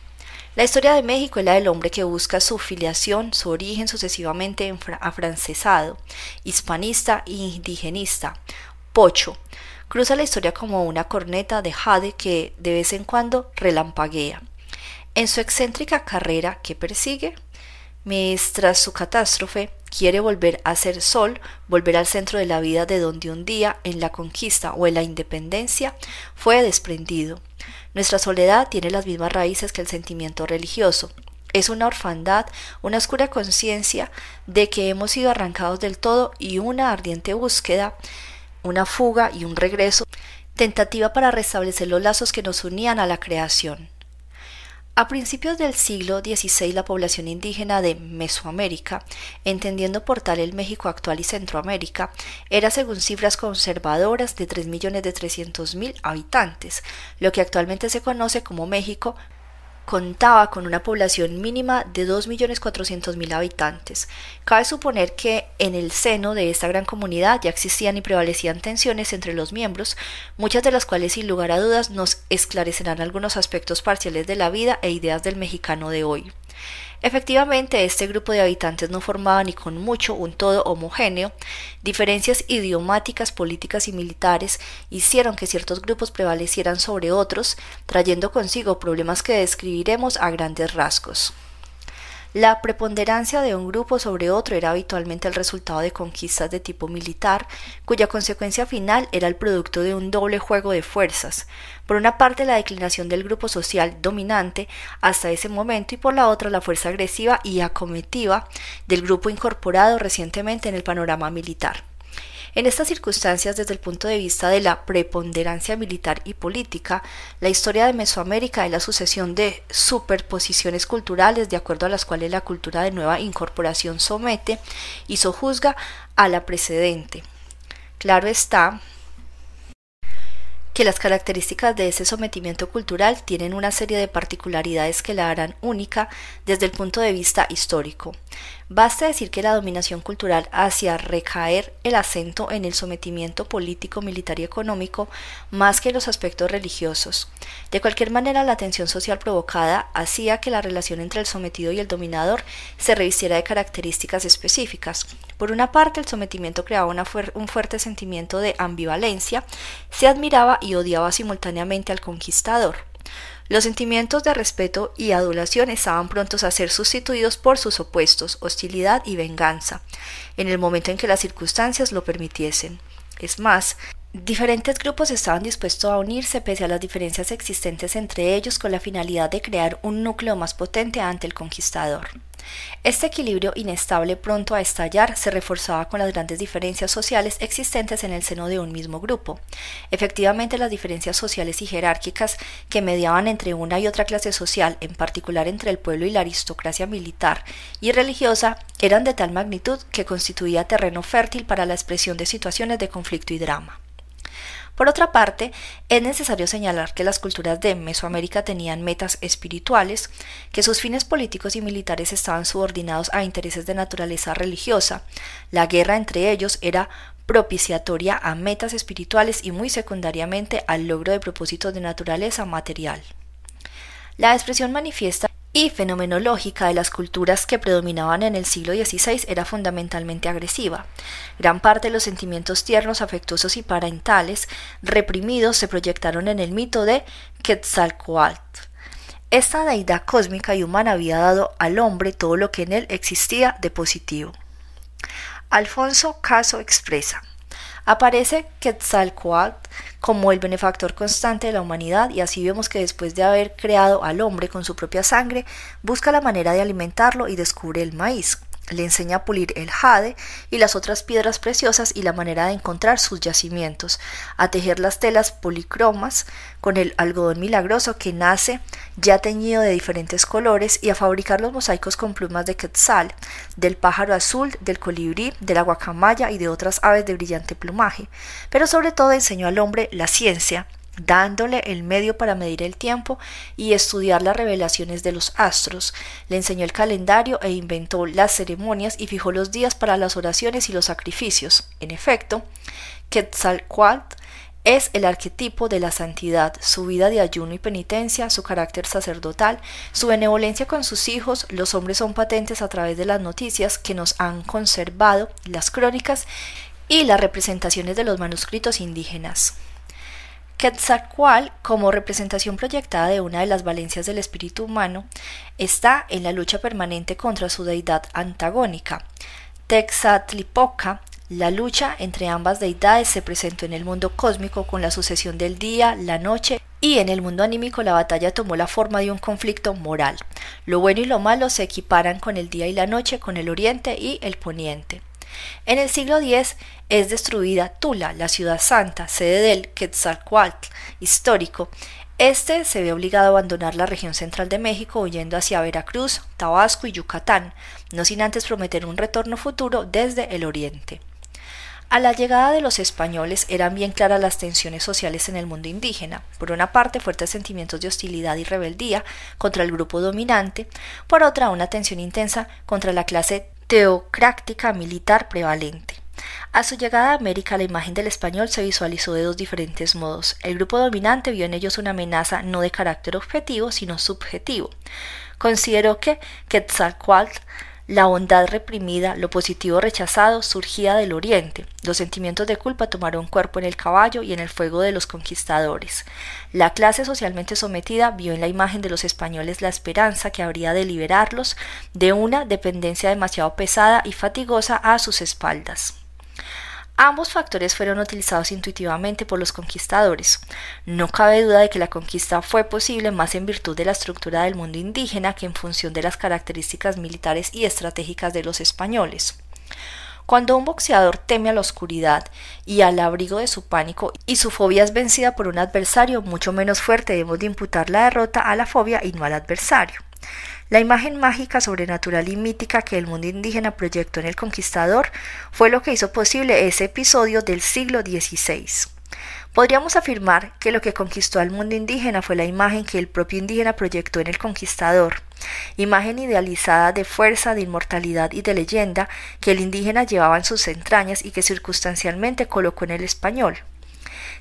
la historia de México es la del hombre que busca su filiación, su origen sucesivamente afrancesado, hispanista e indigenista, pocho. Cruza la historia como una corneta de jade que de vez en cuando relampaguea. En su excéntrica carrera que persigue, mientras su catástrofe quiere volver a ser sol, volver al centro de la vida de donde un día, en la conquista o en la independencia, fue desprendido nuestra soledad tiene las mismas raíces que el sentimiento religioso. Es una orfandad, una oscura conciencia de que hemos sido arrancados del todo y una ardiente búsqueda, una fuga y un regreso, tentativa para restablecer los lazos que nos unían a la creación. A principios del siglo XVI la población indígena de Mesoamérica, entendiendo por tal el México actual y Centroamérica, era según cifras conservadoras de 3.300.000 habitantes, lo que actualmente se conoce como México contaba con una población mínima de 2.400.000 habitantes. Cabe suponer que en el seno de esta gran comunidad ya existían y prevalecían tensiones entre los miembros, muchas de las cuales sin lugar a dudas nos esclarecerán algunos aspectos parciales de la vida e ideas del mexicano de hoy. Efectivamente, este grupo de habitantes no formaba ni con mucho un todo homogéneo, diferencias idiomáticas, políticas y militares hicieron que ciertos grupos prevalecieran sobre otros, trayendo consigo problemas que describiremos a grandes rasgos. La preponderancia de un grupo sobre otro era habitualmente el resultado de conquistas de tipo militar, cuya consecuencia final era el producto de un doble juego de fuerzas, por una parte la declinación del grupo social dominante hasta ese momento y por la otra la fuerza agresiva y acometiva del grupo incorporado recientemente en el panorama militar. En estas circunstancias, desde el punto de vista de la preponderancia militar y política, la historia de Mesoamérica es la sucesión de superposiciones culturales de acuerdo a las cuales la cultura de nueva incorporación somete y sojuzga a la precedente. Claro está que las características de ese sometimiento cultural tienen una serie de particularidades que la harán única desde el punto de vista histórico. Basta decir que la dominación cultural hacía recaer el acento en el sometimiento político, militar y económico más que en los aspectos religiosos. De cualquier manera, la tensión social provocada hacía que la relación entre el sometido y el dominador se revistiera de características específicas. Por una parte, el sometimiento creaba un fuerte sentimiento de ambivalencia, se admiraba y odiaba simultáneamente al conquistador. Los sentimientos de respeto y adulación estaban prontos a ser sustituidos por sus opuestos, hostilidad y venganza, en el momento en que las circunstancias lo permitiesen. Es más, Diferentes grupos estaban dispuestos a unirse pese a las diferencias existentes entre ellos con la finalidad de crear un núcleo más potente ante el conquistador. Este equilibrio inestable pronto a estallar se reforzaba con las grandes diferencias sociales existentes en el seno de un mismo grupo. Efectivamente, las diferencias sociales y jerárquicas que mediaban entre una y otra clase social, en particular entre el pueblo y la aristocracia militar y religiosa, eran de tal magnitud que constituía terreno fértil para la expresión de situaciones de conflicto y drama. Por otra parte, es necesario señalar que las culturas de Mesoamérica tenían metas espirituales, que sus fines políticos y militares estaban subordinados a intereses de naturaleza religiosa. La guerra entre ellos era propiciatoria a metas espirituales y muy secundariamente al logro de propósitos de naturaleza material. La expresión manifiesta y fenomenológica de las culturas que predominaban en el siglo XVI era fundamentalmente agresiva. Gran parte de los sentimientos tiernos, afectuosos y parentales reprimidos se proyectaron en el mito de Quetzalcoatl. Esta deidad cósmica y humana había dado al hombre todo lo que en él existía de positivo. Alfonso Caso expresa Aparece Quetzalcoatl como el benefactor constante de la humanidad y así vemos que después de haber creado al hombre con su propia sangre, busca la manera de alimentarlo y descubre el maíz le enseña a pulir el jade y las otras piedras preciosas y la manera de encontrar sus yacimientos, a tejer las telas policromas con el algodón milagroso que nace ya teñido de diferentes colores y a fabricar los mosaicos con plumas de quetzal, del pájaro azul, del colibrí, de la guacamaya y de otras aves de brillante plumaje, pero sobre todo enseñó al hombre la ciencia, dándole el medio para medir el tiempo y estudiar las revelaciones de los astros. Le enseñó el calendario e inventó las ceremonias y fijó los días para las oraciones y los sacrificios. En efecto, Quetzalcoatl es el arquetipo de la santidad, su vida de ayuno y penitencia, su carácter sacerdotal, su benevolencia con sus hijos, los hombres son patentes a través de las noticias que nos han conservado, las crónicas y las representaciones de los manuscritos indígenas. Quetzalcoatl, como representación proyectada de una de las valencias del espíritu humano, está en la lucha permanente contra su deidad antagónica. Texatlipoca, la lucha entre ambas deidades se presentó en el mundo cósmico con la sucesión del día, la noche y en el mundo anímico la batalla tomó la forma de un conflicto moral. Lo bueno y lo malo se equiparan con el día y la noche, con el oriente y el poniente. En el siglo X es destruida Tula, la ciudad santa, sede del Quetzalcoatl histórico. Este se ve obligado a abandonar la región central de México huyendo hacia Veracruz, Tabasco y Yucatán, no sin antes prometer un retorno futuro desde el oriente. A la llegada de los españoles eran bien claras las tensiones sociales en el mundo indígena. Por una parte, fuertes sentimientos de hostilidad y rebeldía contra el grupo dominante, por otra, una tensión intensa contra la clase teocrática militar prevalente. A su llegada a América, la imagen del español se visualizó de dos diferentes modos. El grupo dominante vio en ellos una amenaza no de carácter objetivo, sino subjetivo. Consideró que Quetzalcoatl la bondad reprimida, lo positivo rechazado, surgía del oriente. Los sentimientos de culpa tomaron cuerpo en el caballo y en el fuego de los conquistadores. La clase socialmente sometida vio en la imagen de los españoles la esperanza que habría de liberarlos de una dependencia demasiado pesada y fatigosa a sus espaldas. Ambos factores fueron utilizados intuitivamente por los conquistadores. No cabe duda de que la conquista fue posible más en virtud de la estructura del mundo indígena que en función de las características militares y estratégicas de los españoles. Cuando un boxeador teme a la oscuridad y al abrigo de su pánico y su fobia es vencida por un adversario mucho menos fuerte, debemos de imputar la derrota a la fobia y no al adversario. La imagen mágica, sobrenatural y mítica que el mundo indígena proyectó en el conquistador fue lo que hizo posible ese episodio del siglo XVI. Podríamos afirmar que lo que conquistó al mundo indígena fue la imagen que el propio indígena proyectó en el conquistador, imagen idealizada de fuerza, de inmortalidad y de leyenda que el indígena llevaba en sus entrañas y que circunstancialmente colocó en el español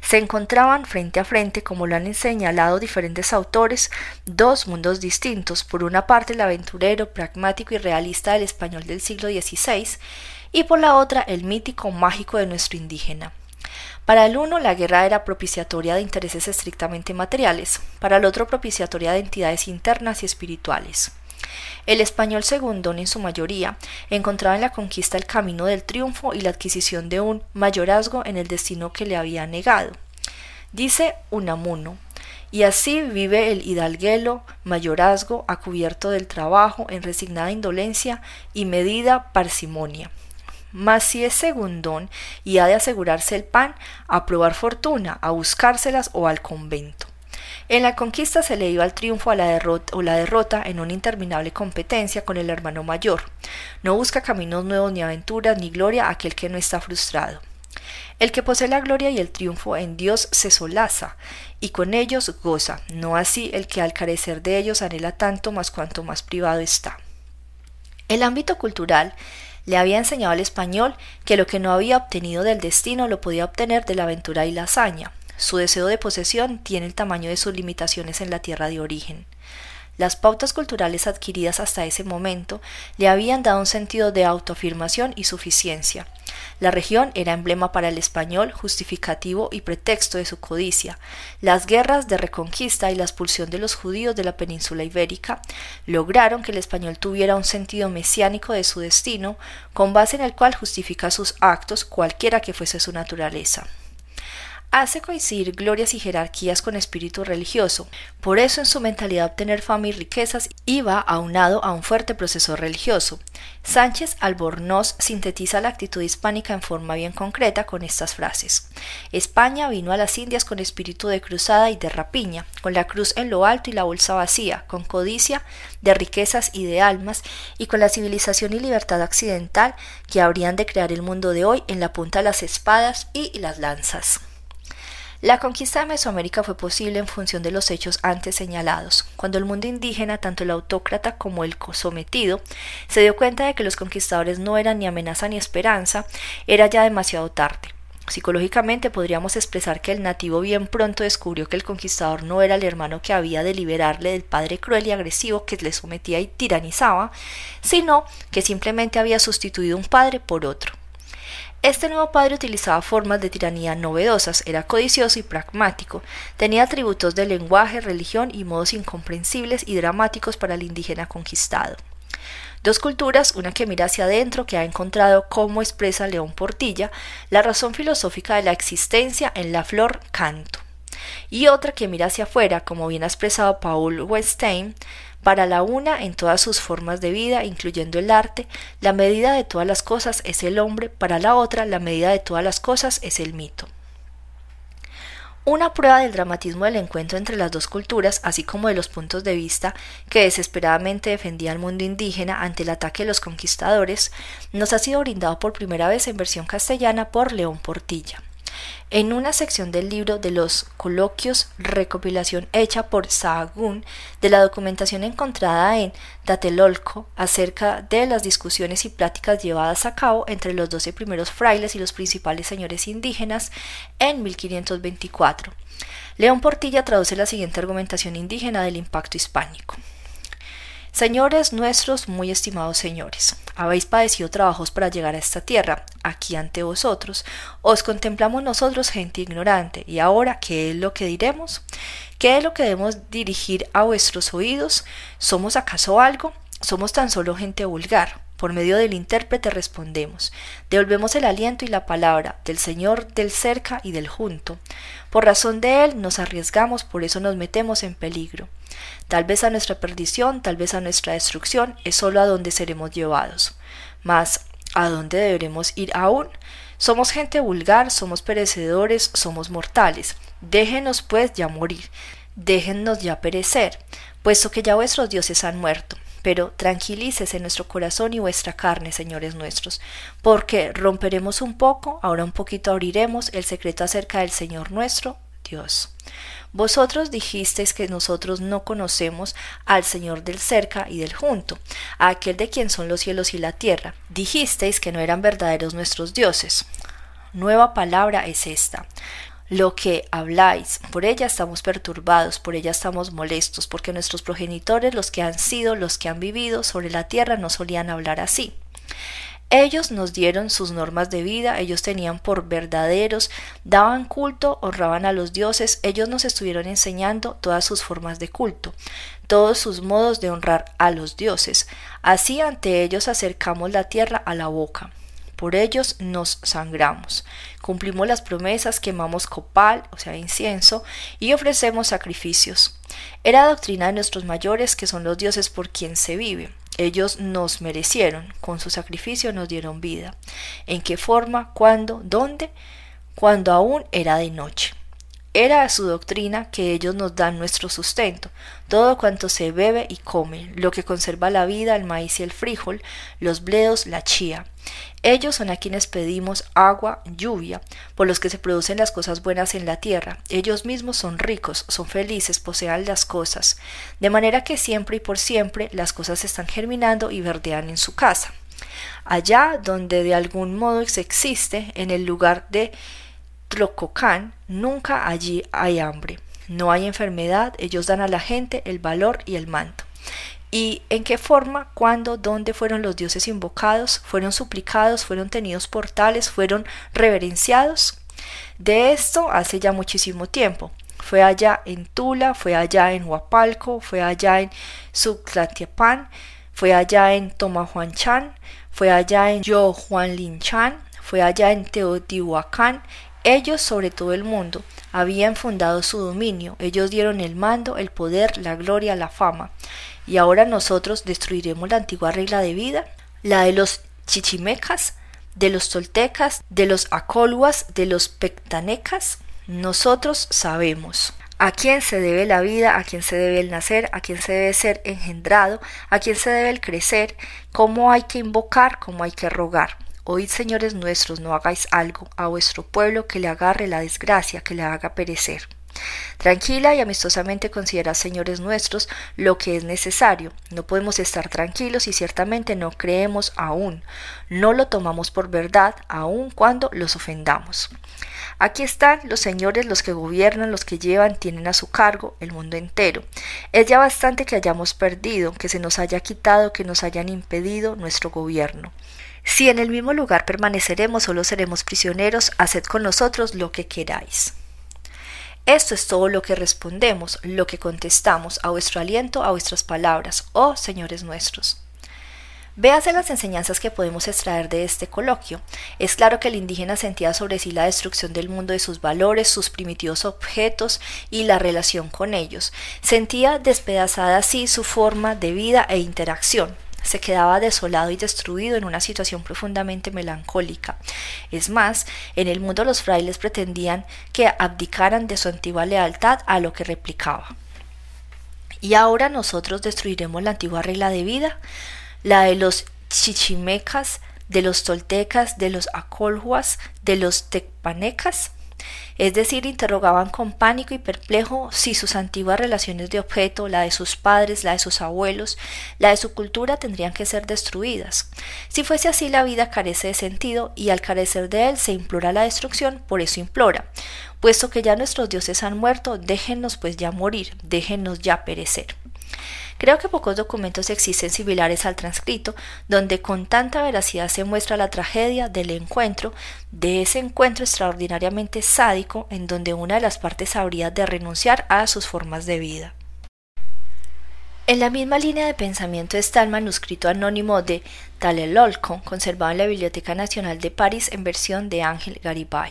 se encontraban frente a frente, como lo han señalado diferentes autores, dos mundos distintos, por una parte el aventurero, pragmático y realista del español del siglo XVI, y por la otra el mítico mágico de nuestro indígena. Para el uno la guerra era propiciatoria de intereses estrictamente materiales, para el otro propiciatoria de entidades internas y espirituales. El español segundón en su mayoría encontraba en la conquista el camino del triunfo y la adquisición de un mayorazgo en el destino que le había negado. Dice Unamuno, y así vive el hidalguelo mayorazgo a cubierto del trabajo en resignada indolencia y medida parsimonia. Mas si es segundón y ha de asegurarse el pan, a probar fortuna, a buscárselas o al convento. En la conquista se le iba al triunfo a la derrota, o la derrota en una interminable competencia con el hermano mayor. No busca caminos nuevos ni aventuras ni gloria aquel que no está frustrado. El que posee la gloria y el triunfo en Dios se solaza, y con ellos goza, no así el que al carecer de ellos anhela tanto más cuanto más privado está. El ámbito cultural le había enseñado al español que lo que no había obtenido del destino lo podía obtener de la aventura y la hazaña. Su deseo de posesión tiene el tamaño de sus limitaciones en la tierra de origen. Las pautas culturales adquiridas hasta ese momento le habían dado un sentido de autoafirmación y suficiencia. La región era emblema para el español, justificativo y pretexto de su codicia. Las guerras de reconquista y la expulsión de los judíos de la península ibérica lograron que el español tuviera un sentido mesiánico de su destino, con base en el cual justifica sus actos, cualquiera que fuese su naturaleza hace coincidir glorias y jerarquías con espíritu religioso. Por eso en su mentalidad obtener fama y riquezas iba aunado a un fuerte proceso religioso. Sánchez Albornoz sintetiza la actitud hispánica en forma bien concreta con estas frases. España vino a las Indias con espíritu de cruzada y de rapiña, con la cruz en lo alto y la bolsa vacía, con codicia de riquezas y de almas, y con la civilización y libertad accidental que habrían de crear el mundo de hoy en la punta de las espadas y las lanzas. La conquista de Mesoamérica fue posible en función de los hechos antes señalados, cuando el mundo indígena, tanto el autócrata como el sometido, se dio cuenta de que los conquistadores no eran ni amenaza ni esperanza, era ya demasiado tarde. Psicológicamente podríamos expresar que el nativo bien pronto descubrió que el conquistador no era el hermano que había de liberarle del padre cruel y agresivo que le sometía y tiranizaba, sino que simplemente había sustituido un padre por otro. Este nuevo padre utilizaba formas de tiranía novedosas, era codicioso y pragmático, tenía atributos de lenguaje, religión y modos incomprensibles y dramáticos para el indígena conquistado. Dos culturas, una que mira hacia adentro, que ha encontrado cómo expresa León Portilla la razón filosófica de la existencia en la flor canto, y otra que mira hacia afuera, como bien ha expresado Paul Weinstein, para la una, en todas sus formas de vida, incluyendo el arte, la medida de todas las cosas es el hombre, para la otra, la medida de todas las cosas es el mito. Una prueba del dramatismo del encuentro entre las dos culturas, así como de los puntos de vista que desesperadamente defendía el mundo indígena ante el ataque de los conquistadores, nos ha sido brindado por primera vez en versión castellana por León Portilla. En una sección del libro de los coloquios, recopilación hecha por Sahagún de la documentación encontrada en Tlatelolco acerca de las discusiones y pláticas llevadas a cabo entre los doce primeros frailes y los principales señores indígenas en 1524. León Portilla traduce la siguiente argumentación indígena del impacto hispánico. Señores nuestros, muy estimados señores, habéis padecido trabajos para llegar a esta tierra, aquí ante vosotros, os contemplamos nosotros gente ignorante, y ahora, ¿qué es lo que diremos? ¿Qué es lo que debemos dirigir a vuestros oídos? ¿Somos acaso algo? ¿Somos tan solo gente vulgar? Por medio del intérprete respondemos. Devolvemos el aliento y la palabra del Señor del cerca y del junto. Por razón de Él nos arriesgamos, por eso nos metemos en peligro. Tal vez a nuestra perdición, tal vez a nuestra destrucción, es solo a donde seremos llevados. Mas, ¿a dónde deberemos ir aún? Somos gente vulgar, somos perecedores, somos mortales. Déjenos pues ya morir, déjennos ya perecer, puesto que ya vuestros dioses han muerto. Pero tranquilícese nuestro corazón y vuestra carne, señores nuestros, porque romperemos un poco, ahora un poquito abriremos el secreto acerca del Señor nuestro, Dios. Vosotros dijisteis que nosotros no conocemos al Señor del cerca y del junto, a aquel de quien son los cielos y la tierra. Dijisteis que no eran verdaderos nuestros dioses. Nueva palabra es esta lo que habláis. Por ella estamos perturbados, por ella estamos molestos, porque nuestros progenitores, los que han sido, los que han vivido sobre la tierra, no solían hablar así. Ellos nos dieron sus normas de vida, ellos tenían por verdaderos, daban culto, honraban a los dioses, ellos nos estuvieron enseñando todas sus formas de culto, todos sus modos de honrar a los dioses. Así ante ellos acercamos la tierra a la boca por ellos nos sangramos. Cumplimos las promesas, quemamos copal, o sea, incienso, y ofrecemos sacrificios. Era doctrina de nuestros mayores que son los dioses por quien se vive. Ellos nos merecieron, con su sacrificio nos dieron vida. ¿En qué forma? ¿Cuándo? ¿Dónde? Cuando aún era de noche. Era su doctrina que ellos nos dan nuestro sustento, todo cuanto se bebe y come, lo que conserva la vida, el maíz y el frijol, los bledos, la chía. Ellos son a quienes pedimos agua, lluvia, por los que se producen las cosas buenas en la tierra. Ellos mismos son ricos, son felices, posean las cosas, de manera que siempre y por siempre las cosas están germinando y verdean en su casa. Allá donde de algún modo se existe, en el lugar de Tlococán, nunca allí hay hambre, no hay enfermedad, ellos dan a la gente el valor y el manto. ¿Y en qué forma, cuándo, dónde fueron los dioses invocados? ¿Fueron suplicados? ¿Fueron tenidos por tales? ¿Fueron reverenciados? De esto hace ya muchísimo tiempo. Fue allá en Tula, fue allá en Huapalco, fue allá en Suclatiapán, fue allá en Tomahuanchan, fue allá en Yohuanlinchan, fue allá en Teotihuacán, ellos sobre todo el mundo habían fundado su dominio, ellos dieron el mando, el poder, la gloria, la fama. Y ahora nosotros destruiremos la antigua regla de vida, la de los chichimecas, de los toltecas, de los acoluas, de los pectanecas. Nosotros sabemos a quién se debe la vida, a quién se debe el nacer, a quién se debe ser engendrado, a quién se debe el crecer, cómo hay que invocar, cómo hay que rogar. Oíd, señores nuestros, no hagáis algo a vuestro pueblo que le agarre la desgracia, que le haga perecer. Tranquila y amistosamente considerad, señores nuestros, lo que es necesario. No podemos estar tranquilos y ciertamente no creemos aún. No lo tomamos por verdad, aun cuando los ofendamos. Aquí están los señores, los que gobiernan, los que llevan, tienen a su cargo el mundo entero. Es ya bastante que hayamos perdido, que se nos haya quitado, que nos hayan impedido nuestro gobierno. Si en el mismo lugar permaneceremos, solo seremos prisioneros, haced con nosotros lo que queráis. Esto es todo lo que respondemos, lo que contestamos a vuestro aliento, a vuestras palabras, oh señores nuestros. Véase las enseñanzas que podemos extraer de este coloquio. Es claro que el indígena sentía sobre sí la destrucción del mundo de sus valores, sus primitivos objetos y la relación con ellos. Sentía despedazada así su forma de vida e interacción se quedaba desolado y destruido en una situación profundamente melancólica. Es más, en el mundo los frailes pretendían que abdicaran de su antigua lealtad a lo que replicaba. Y ahora nosotros destruiremos la antigua regla de vida, la de los chichimecas, de los toltecas, de los acolhuas, de los tecpanecas. Es decir, interrogaban con pánico y perplejo si sus antiguas relaciones de objeto, la de sus padres, la de sus abuelos, la de su cultura tendrían que ser destruidas. Si fuese así, la vida carece de sentido y al carecer de él se implora la destrucción, por eso implora. Puesto que ya nuestros dioses han muerto, déjennos pues ya morir, déjennos ya perecer. Creo que pocos documentos existen similares al transcrito, donde con tanta veracidad se muestra la tragedia del encuentro, de ese encuentro extraordinariamente sádico en donde una de las partes habría de renunciar a sus formas de vida. En la misma línea de pensamiento está el manuscrito anónimo de Talelolco, conservado en la Biblioteca Nacional de París en versión de Ángel Garibay.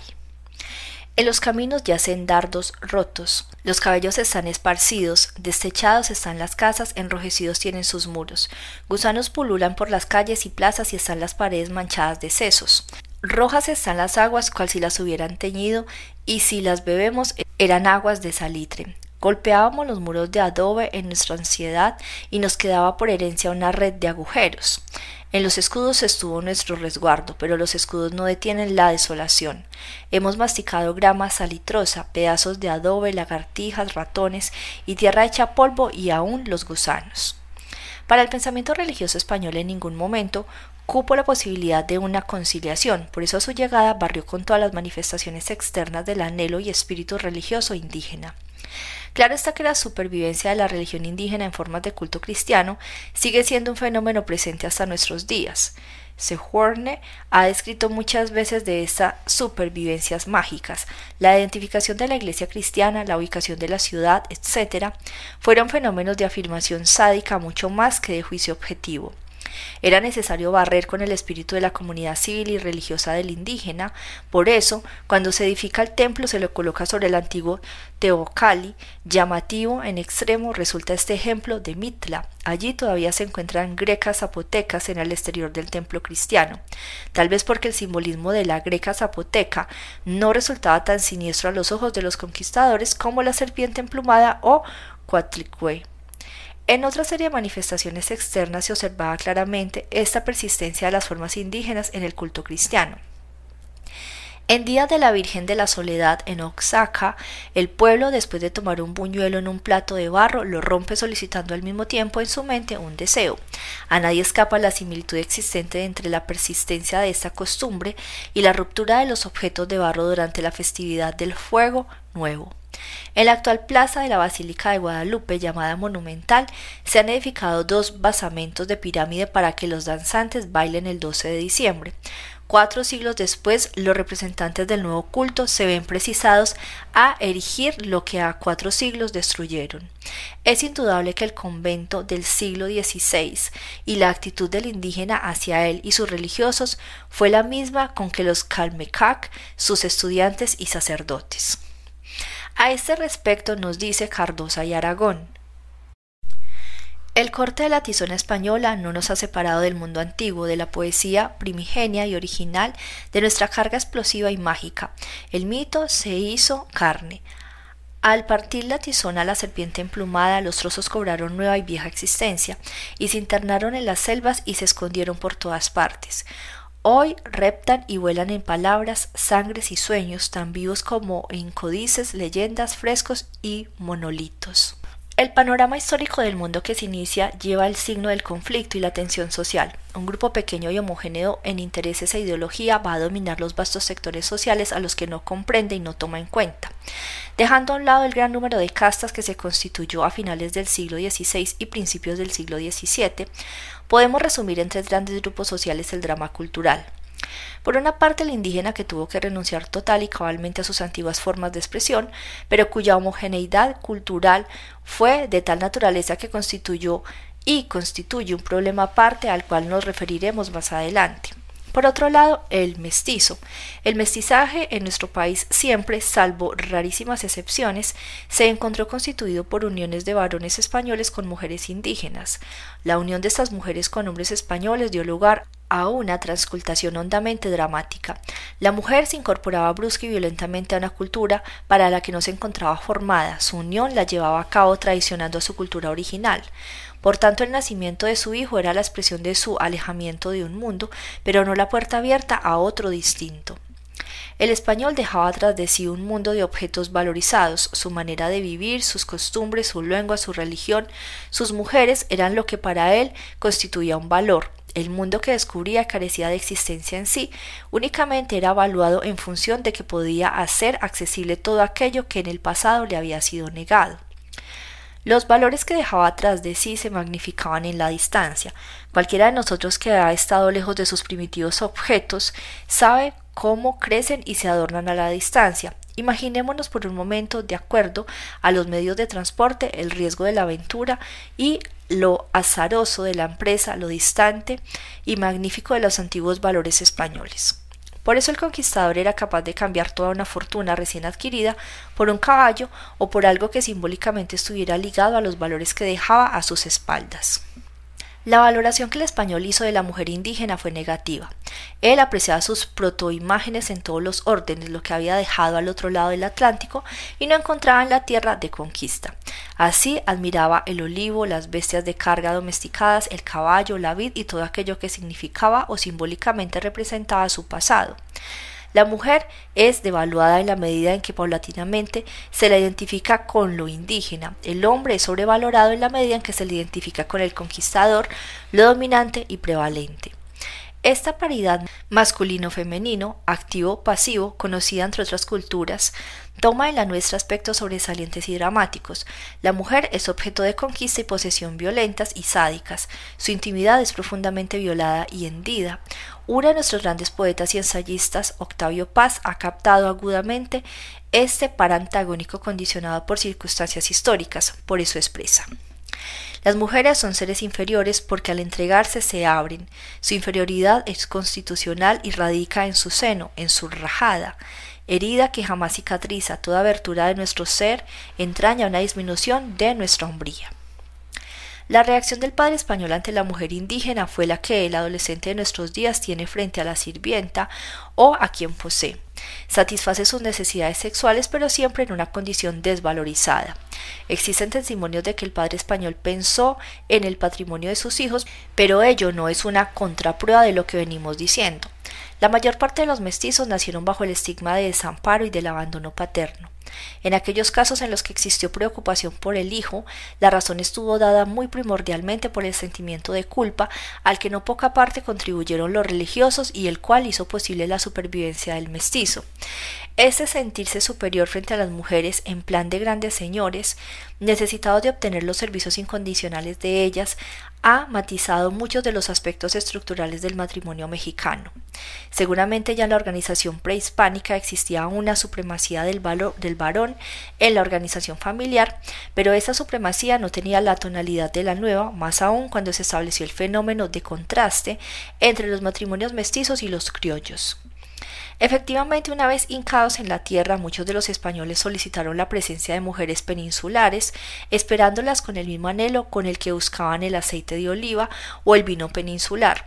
En los caminos yacen dardos rotos, los cabellos están esparcidos, destechados están las casas, enrojecidos tienen sus muros, gusanos pululan por las calles y plazas y están las paredes manchadas de sesos. Rojas están las aguas cual si las hubieran teñido, y si las bebemos eran aguas de salitre. Golpeábamos los muros de adobe en nuestra ansiedad y nos quedaba por herencia una red de agujeros. En los escudos estuvo nuestro resguardo, pero los escudos no detienen la desolación. Hemos masticado grama salitrosa, pedazos de adobe, lagartijas, ratones y tierra hecha polvo y aún los gusanos. Para el pensamiento religioso español en ningún momento cupo la posibilidad de una conciliación, por eso a su llegada barrió con todas las manifestaciones externas del anhelo y espíritu religioso indígena. Claro está que la supervivencia de la religión indígena en formas de culto cristiano sigue siendo un fenómeno presente hasta nuestros días. Sehorne ha descrito muchas veces de estas supervivencias mágicas, la identificación de la iglesia cristiana, la ubicación de la ciudad, etc., fueron fenómenos de afirmación sádica mucho más que de juicio objetivo. Era necesario barrer con el espíritu de la comunidad civil y religiosa del indígena, por eso, cuando se edifica el templo se lo coloca sobre el antiguo Teocalli, llamativo en extremo resulta este ejemplo de Mitla. Allí todavía se encuentran grecas zapotecas en el exterior del templo cristiano, tal vez porque el simbolismo de la greca zapoteca no resultaba tan siniestro a los ojos de los conquistadores como la serpiente emplumada o Coatlicue. En otra serie de manifestaciones externas se observaba claramente esta persistencia de las formas indígenas en el culto cristiano. En día de la Virgen de la Soledad en Oaxaca, el pueblo, después de tomar un buñuelo en un plato de barro, lo rompe solicitando al mismo tiempo en su mente un deseo. A nadie escapa la similitud existente entre la persistencia de esta costumbre y la ruptura de los objetos de barro durante la festividad del fuego nuevo. En la actual plaza de la Basílica de Guadalupe, llamada Monumental, se han edificado dos basamentos de pirámide para que los danzantes bailen el 12 de diciembre. Cuatro siglos después, los representantes del nuevo culto se ven precisados a erigir lo que a cuatro siglos destruyeron. Es indudable que el convento del siglo XVI y la actitud del indígena hacia él y sus religiosos fue la misma con que los Calmecac, sus estudiantes y sacerdotes. A este respecto nos dice Cardosa y Aragón. El corte de la tizona española no nos ha separado del mundo antiguo, de la poesía primigenia y original, de nuestra carga explosiva y mágica. El mito se hizo carne. Al partir la tizona la serpiente emplumada, los trozos cobraron nueva y vieja existencia, y se internaron en las selvas y se escondieron por todas partes. Hoy reptan y vuelan en palabras, sangres y sueños tan vivos como en códices, leyendas, frescos y monolitos. El panorama histórico del mundo que se inicia lleva el signo del conflicto y la tensión social. Un grupo pequeño y homogéneo en intereses e ideología va a dominar los vastos sectores sociales a los que no comprende y no toma en cuenta. Dejando a un lado el gran número de castas que se constituyó a finales del siglo XVI y principios del siglo XVII, podemos resumir en tres grandes grupos sociales el drama cultural. Por una parte, el indígena que tuvo que renunciar total y cabalmente a sus antiguas formas de expresión, pero cuya homogeneidad cultural fue de tal naturaleza que constituyó y constituye un problema aparte al cual nos referiremos más adelante. Por otro lado, el mestizo. El mestizaje en nuestro país siempre, salvo rarísimas excepciones, se encontró constituido por uniones de varones españoles con mujeres indígenas. La unión de estas mujeres con hombres españoles dio lugar a una transcultación hondamente dramática. La mujer se incorporaba brusca y violentamente a una cultura para la que no se encontraba formada. Su unión la llevaba a cabo traicionando a su cultura original. Por tanto, el nacimiento de su hijo era la expresión de su alejamiento de un mundo, pero no la puerta abierta a otro distinto. El español dejaba tras de sí un mundo de objetos valorizados, su manera de vivir, sus costumbres, su lengua, su religión, sus mujeres eran lo que para él constituía un valor. El mundo que descubría carecía de existencia en sí, únicamente era evaluado en función de que podía hacer accesible todo aquello que en el pasado le había sido negado. Los valores que dejaba atrás de sí se magnificaban en la distancia. Cualquiera de nosotros que ha estado lejos de sus primitivos objetos sabe cómo crecen y se adornan a la distancia. Imaginémonos por un momento, de acuerdo a los medios de transporte, el riesgo de la aventura y lo azaroso de la empresa, lo distante y magnífico de los antiguos valores españoles. Por eso el conquistador era capaz de cambiar toda una fortuna recién adquirida por un caballo o por algo que simbólicamente estuviera ligado a los valores que dejaba a sus espaldas. La valoración que el español hizo de la mujer indígena fue negativa. Él apreciaba sus protoimágenes en todos los órdenes, lo que había dejado al otro lado del Atlántico, y no encontraba en la tierra de conquista. Así admiraba el olivo, las bestias de carga domesticadas, el caballo, la vid y todo aquello que significaba o simbólicamente representaba su pasado. La mujer es devaluada en la medida en que paulatinamente se la identifica con lo indígena. El hombre es sobrevalorado en la medida en que se le identifica con el conquistador, lo dominante y prevalente. Esta paridad masculino-femenino, activo-pasivo, conocida entre otras culturas, toma en la nuestra aspectos sobresalientes y dramáticos. La mujer es objeto de conquista y posesión violentas y sádicas. Su intimidad es profundamente violada y hendida. Uno de nuestros grandes poetas y ensayistas, Octavio Paz, ha captado agudamente este par antagónico condicionado por circunstancias históricas, por eso expresa. Las mujeres son seres inferiores porque al entregarse se abren. Su inferioridad es constitucional y radica en su seno, en su rajada. Herida que jamás cicatriza, toda abertura de nuestro ser entraña una disminución de nuestra hombría. La reacción del padre español ante la mujer indígena fue la que el adolescente de nuestros días tiene frente a la sirvienta o a quien posee. Satisface sus necesidades sexuales pero siempre en una condición desvalorizada. Existen testimonios de que el padre español pensó en el patrimonio de sus hijos, pero ello no es una contraprueba de lo que venimos diciendo. La mayor parte de los mestizos nacieron bajo el estigma de desamparo y del abandono paterno. En aquellos casos en los que existió preocupación por el hijo, la razón estuvo dada muy primordialmente por el sentimiento de culpa al que no poca parte contribuyeron los religiosos y el cual hizo posible la supervivencia del mestizo. Ese sentirse superior frente a las mujeres en plan de grandes señores, necesitados de obtener los servicios incondicionales de ellas, ha matizado muchos de los aspectos estructurales del matrimonio mexicano. Seguramente ya en la organización prehispánica existía una supremacía del, del varón en la organización familiar, pero esa supremacía no tenía la tonalidad de la nueva, más aún cuando se estableció el fenómeno de contraste entre los matrimonios mestizos y los criollos. Efectivamente, una vez hincados en la tierra, muchos de los españoles solicitaron la presencia de mujeres peninsulares, esperándolas con el mismo anhelo con el que buscaban el aceite de oliva o el vino peninsular.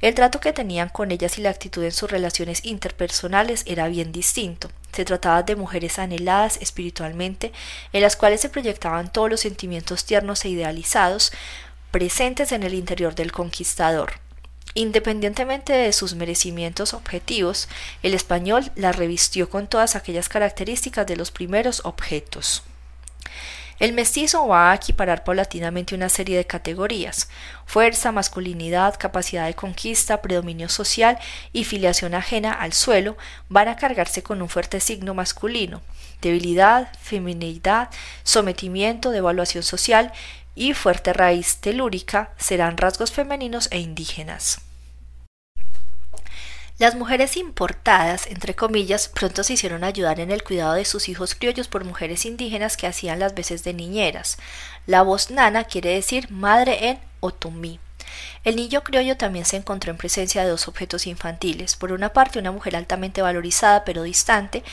El trato que tenían con ellas y la actitud en sus relaciones interpersonales era bien distinto. Se trataba de mujeres anheladas espiritualmente, en las cuales se proyectaban todos los sentimientos tiernos e idealizados presentes en el interior del conquistador. Independientemente de sus merecimientos objetivos, el español la revistió con todas aquellas características de los primeros objetos. El mestizo va a equiparar paulatinamente una serie de categorías fuerza, masculinidad, capacidad de conquista, predominio social y filiación ajena al suelo van a cargarse con un fuerte signo masculino, debilidad, feminidad, sometimiento, devaluación social y fuerte raíz telúrica serán rasgos femeninos e indígenas. Las mujeres importadas, entre comillas, pronto se hicieron ayudar en el cuidado de sus hijos criollos por mujeres indígenas que hacían las veces de niñeras. La voz nana quiere decir madre en otomí. El niño criollo también se encontró en presencia de dos objetos infantiles. Por una parte, una mujer altamente valorizada pero distante,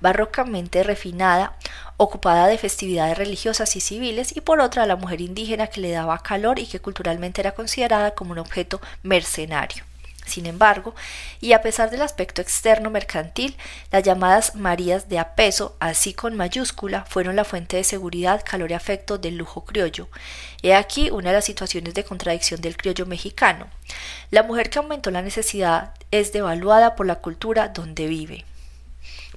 barrocamente refinada, ocupada de festividades religiosas y civiles, y por otra la mujer indígena que le daba calor y que culturalmente era considerada como un objeto mercenario. Sin embargo, y a pesar del aspecto externo mercantil, las llamadas Marías de Apeso, así con mayúscula, fueron la fuente de seguridad, calor y afecto del lujo criollo. He aquí una de las situaciones de contradicción del criollo mexicano. La mujer que aumentó la necesidad es devaluada por la cultura donde vive.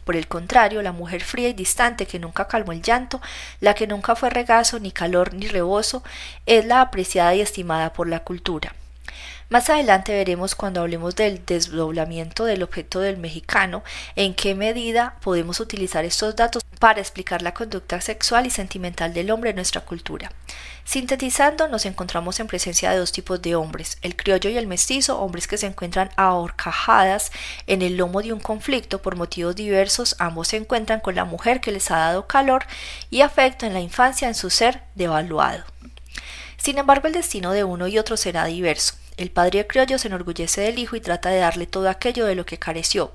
Por el contrario, la mujer fría y distante que nunca calmó el llanto, la que nunca fue regazo, ni calor, ni rebozo, es la apreciada y estimada por la cultura. Más adelante veremos cuando hablemos del desdoblamiento del objeto del mexicano en qué medida podemos utilizar estos datos para explicar la conducta sexual y sentimental del hombre en nuestra cultura. Sintetizando, nos encontramos en presencia de dos tipos de hombres, el criollo y el mestizo, hombres que se encuentran ahorcajadas en el lomo de un conflicto por motivos diversos, ambos se encuentran con la mujer que les ha dado calor y afecto en la infancia en su ser devaluado. Sin embargo, el destino de uno y otro será diverso. El padre criollo se enorgullece del hijo y trata de darle todo aquello de lo que careció,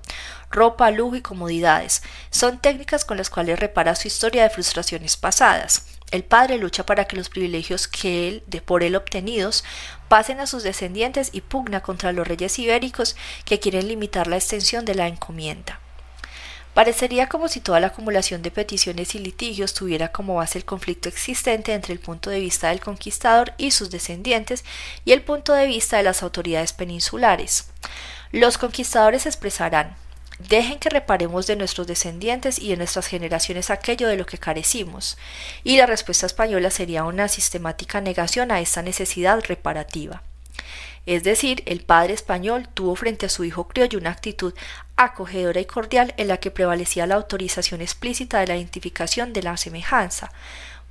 ropa, lujo y comodidades. Son técnicas con las cuales repara su historia de frustraciones pasadas. El padre lucha para que los privilegios que él, de por él obtenidos, pasen a sus descendientes y pugna contra los reyes ibéricos que quieren limitar la extensión de la encomienda. Parecería como si toda la acumulación de peticiones y litigios tuviera como base el conflicto existente entre el punto de vista del conquistador y sus descendientes y el punto de vista de las autoridades peninsulares. Los conquistadores expresarán Dejen que reparemos de nuestros descendientes y de nuestras generaciones aquello de lo que carecimos. Y la respuesta española sería una sistemática negación a esta necesidad reparativa. Es decir, el padre español tuvo frente a su hijo criollo una actitud acogedora y cordial en la que prevalecía la autorización explícita de la identificación de la semejanza.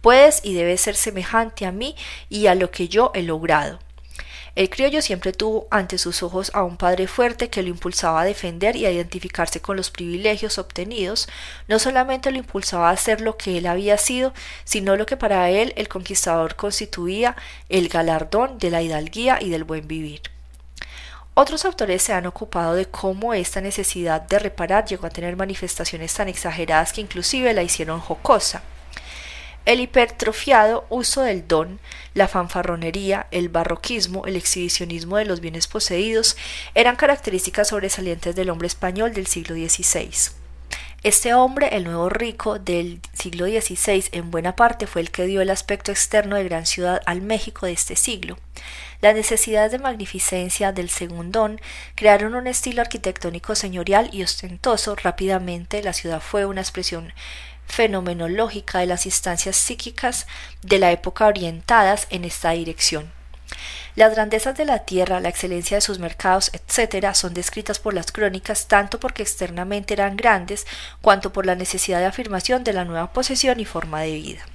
Puedes y debes ser semejante a mí y a lo que yo he logrado. El criollo siempre tuvo ante sus ojos a un padre fuerte que lo impulsaba a defender y a identificarse con los privilegios obtenidos, no solamente lo impulsaba a ser lo que él había sido, sino lo que para él el conquistador constituía el galardón de la hidalguía y del buen vivir. Otros autores se han ocupado de cómo esta necesidad de reparar llegó a tener manifestaciones tan exageradas que inclusive la hicieron jocosa. El hipertrofiado uso del don, la fanfarronería, el barroquismo, el exhibicionismo de los bienes poseídos eran características sobresalientes del hombre español del siglo XVI. Este hombre, el nuevo rico del siglo XVI, en buena parte fue el que dio el aspecto externo de gran ciudad al México de este siglo. Las necesidades de magnificencia del segundón crearon un estilo arquitectónico señorial y ostentoso. Rápidamente la ciudad fue una expresión fenomenológica de las instancias psíquicas de la época orientadas en esta dirección. Las grandezas de la tierra, la excelencia de sus mercados, etc., son descritas por las crónicas tanto porque externamente eran grandes, cuanto por la necesidad de afirmación de la nueva posesión y forma de vida.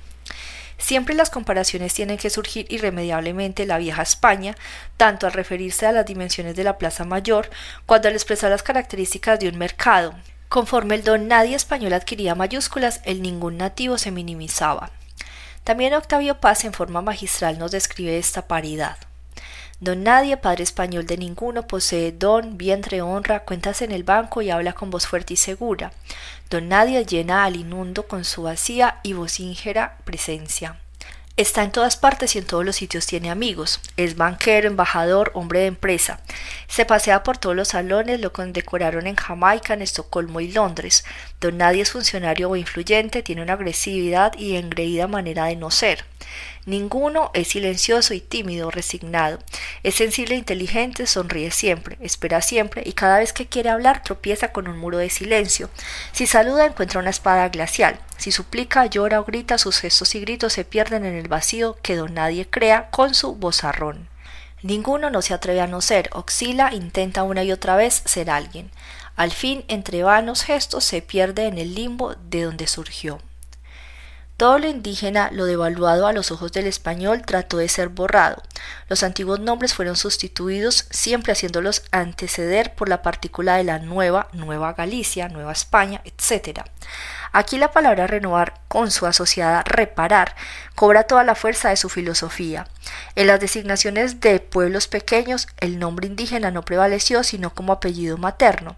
Siempre las comparaciones tienen que surgir irremediablemente la vieja España, tanto al referirse a las dimensiones de la Plaza Mayor, cuando al expresar las características de un mercado. Conforme el don nadie español adquiría mayúsculas, el ningún nativo se minimizaba. También Octavio Paz en forma magistral nos describe esta paridad. Don Nadie, padre español de ninguno, posee don, vientre, honra, cuentas en el banco y habla con voz fuerte y segura. Don Nadie llena al inundo con su vacía y vocíngera presencia. Está en todas partes y en todos los sitios tiene amigos. Es banquero, embajador, hombre de empresa. Se pasea por todos los salones, lo condecoraron en Jamaica, en Estocolmo y Londres. Don Nadie es funcionario o influyente, tiene una agresividad y engreída manera de no ser. Ninguno es silencioso y tímido, resignado. Es sensible e inteligente, sonríe siempre, espera siempre y cada vez que quiere hablar tropieza con un muro de silencio. Si saluda encuentra una espada glacial. Si suplica, llora o grita, sus gestos y gritos se pierden en el vacío que don nadie crea con su vozarrón. Ninguno no se atreve a no ser, oscila, intenta una y otra vez ser alguien. Al fin, entre vanos gestos, se pierde en el limbo de donde surgió. Todo lo indígena, lo devaluado a los ojos del español, trató de ser borrado. Los antiguos nombres fueron sustituidos, siempre haciéndolos anteceder por la partícula de la nueva, Nueva Galicia, Nueva España, etc. Aquí la palabra renovar, con su asociada reparar, cobra toda la fuerza de su filosofía. En las designaciones de pueblos pequeños, el nombre indígena no prevaleció sino como apellido materno.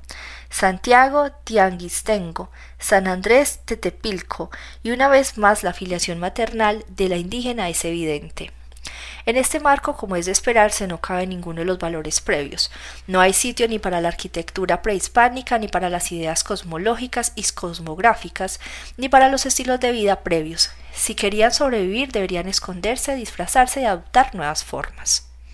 Santiago Tianguistengo, San Andrés Tetepilco, y una vez más la filiación maternal de la indígena es evidente. En este marco, como es de esperarse, no cabe ninguno de los valores previos. No hay sitio ni para la arquitectura prehispánica, ni para las ideas cosmológicas y cosmográficas, ni para los estilos de vida previos. Si querían sobrevivir, deberían esconderse, disfrazarse y adoptar nuevas formas.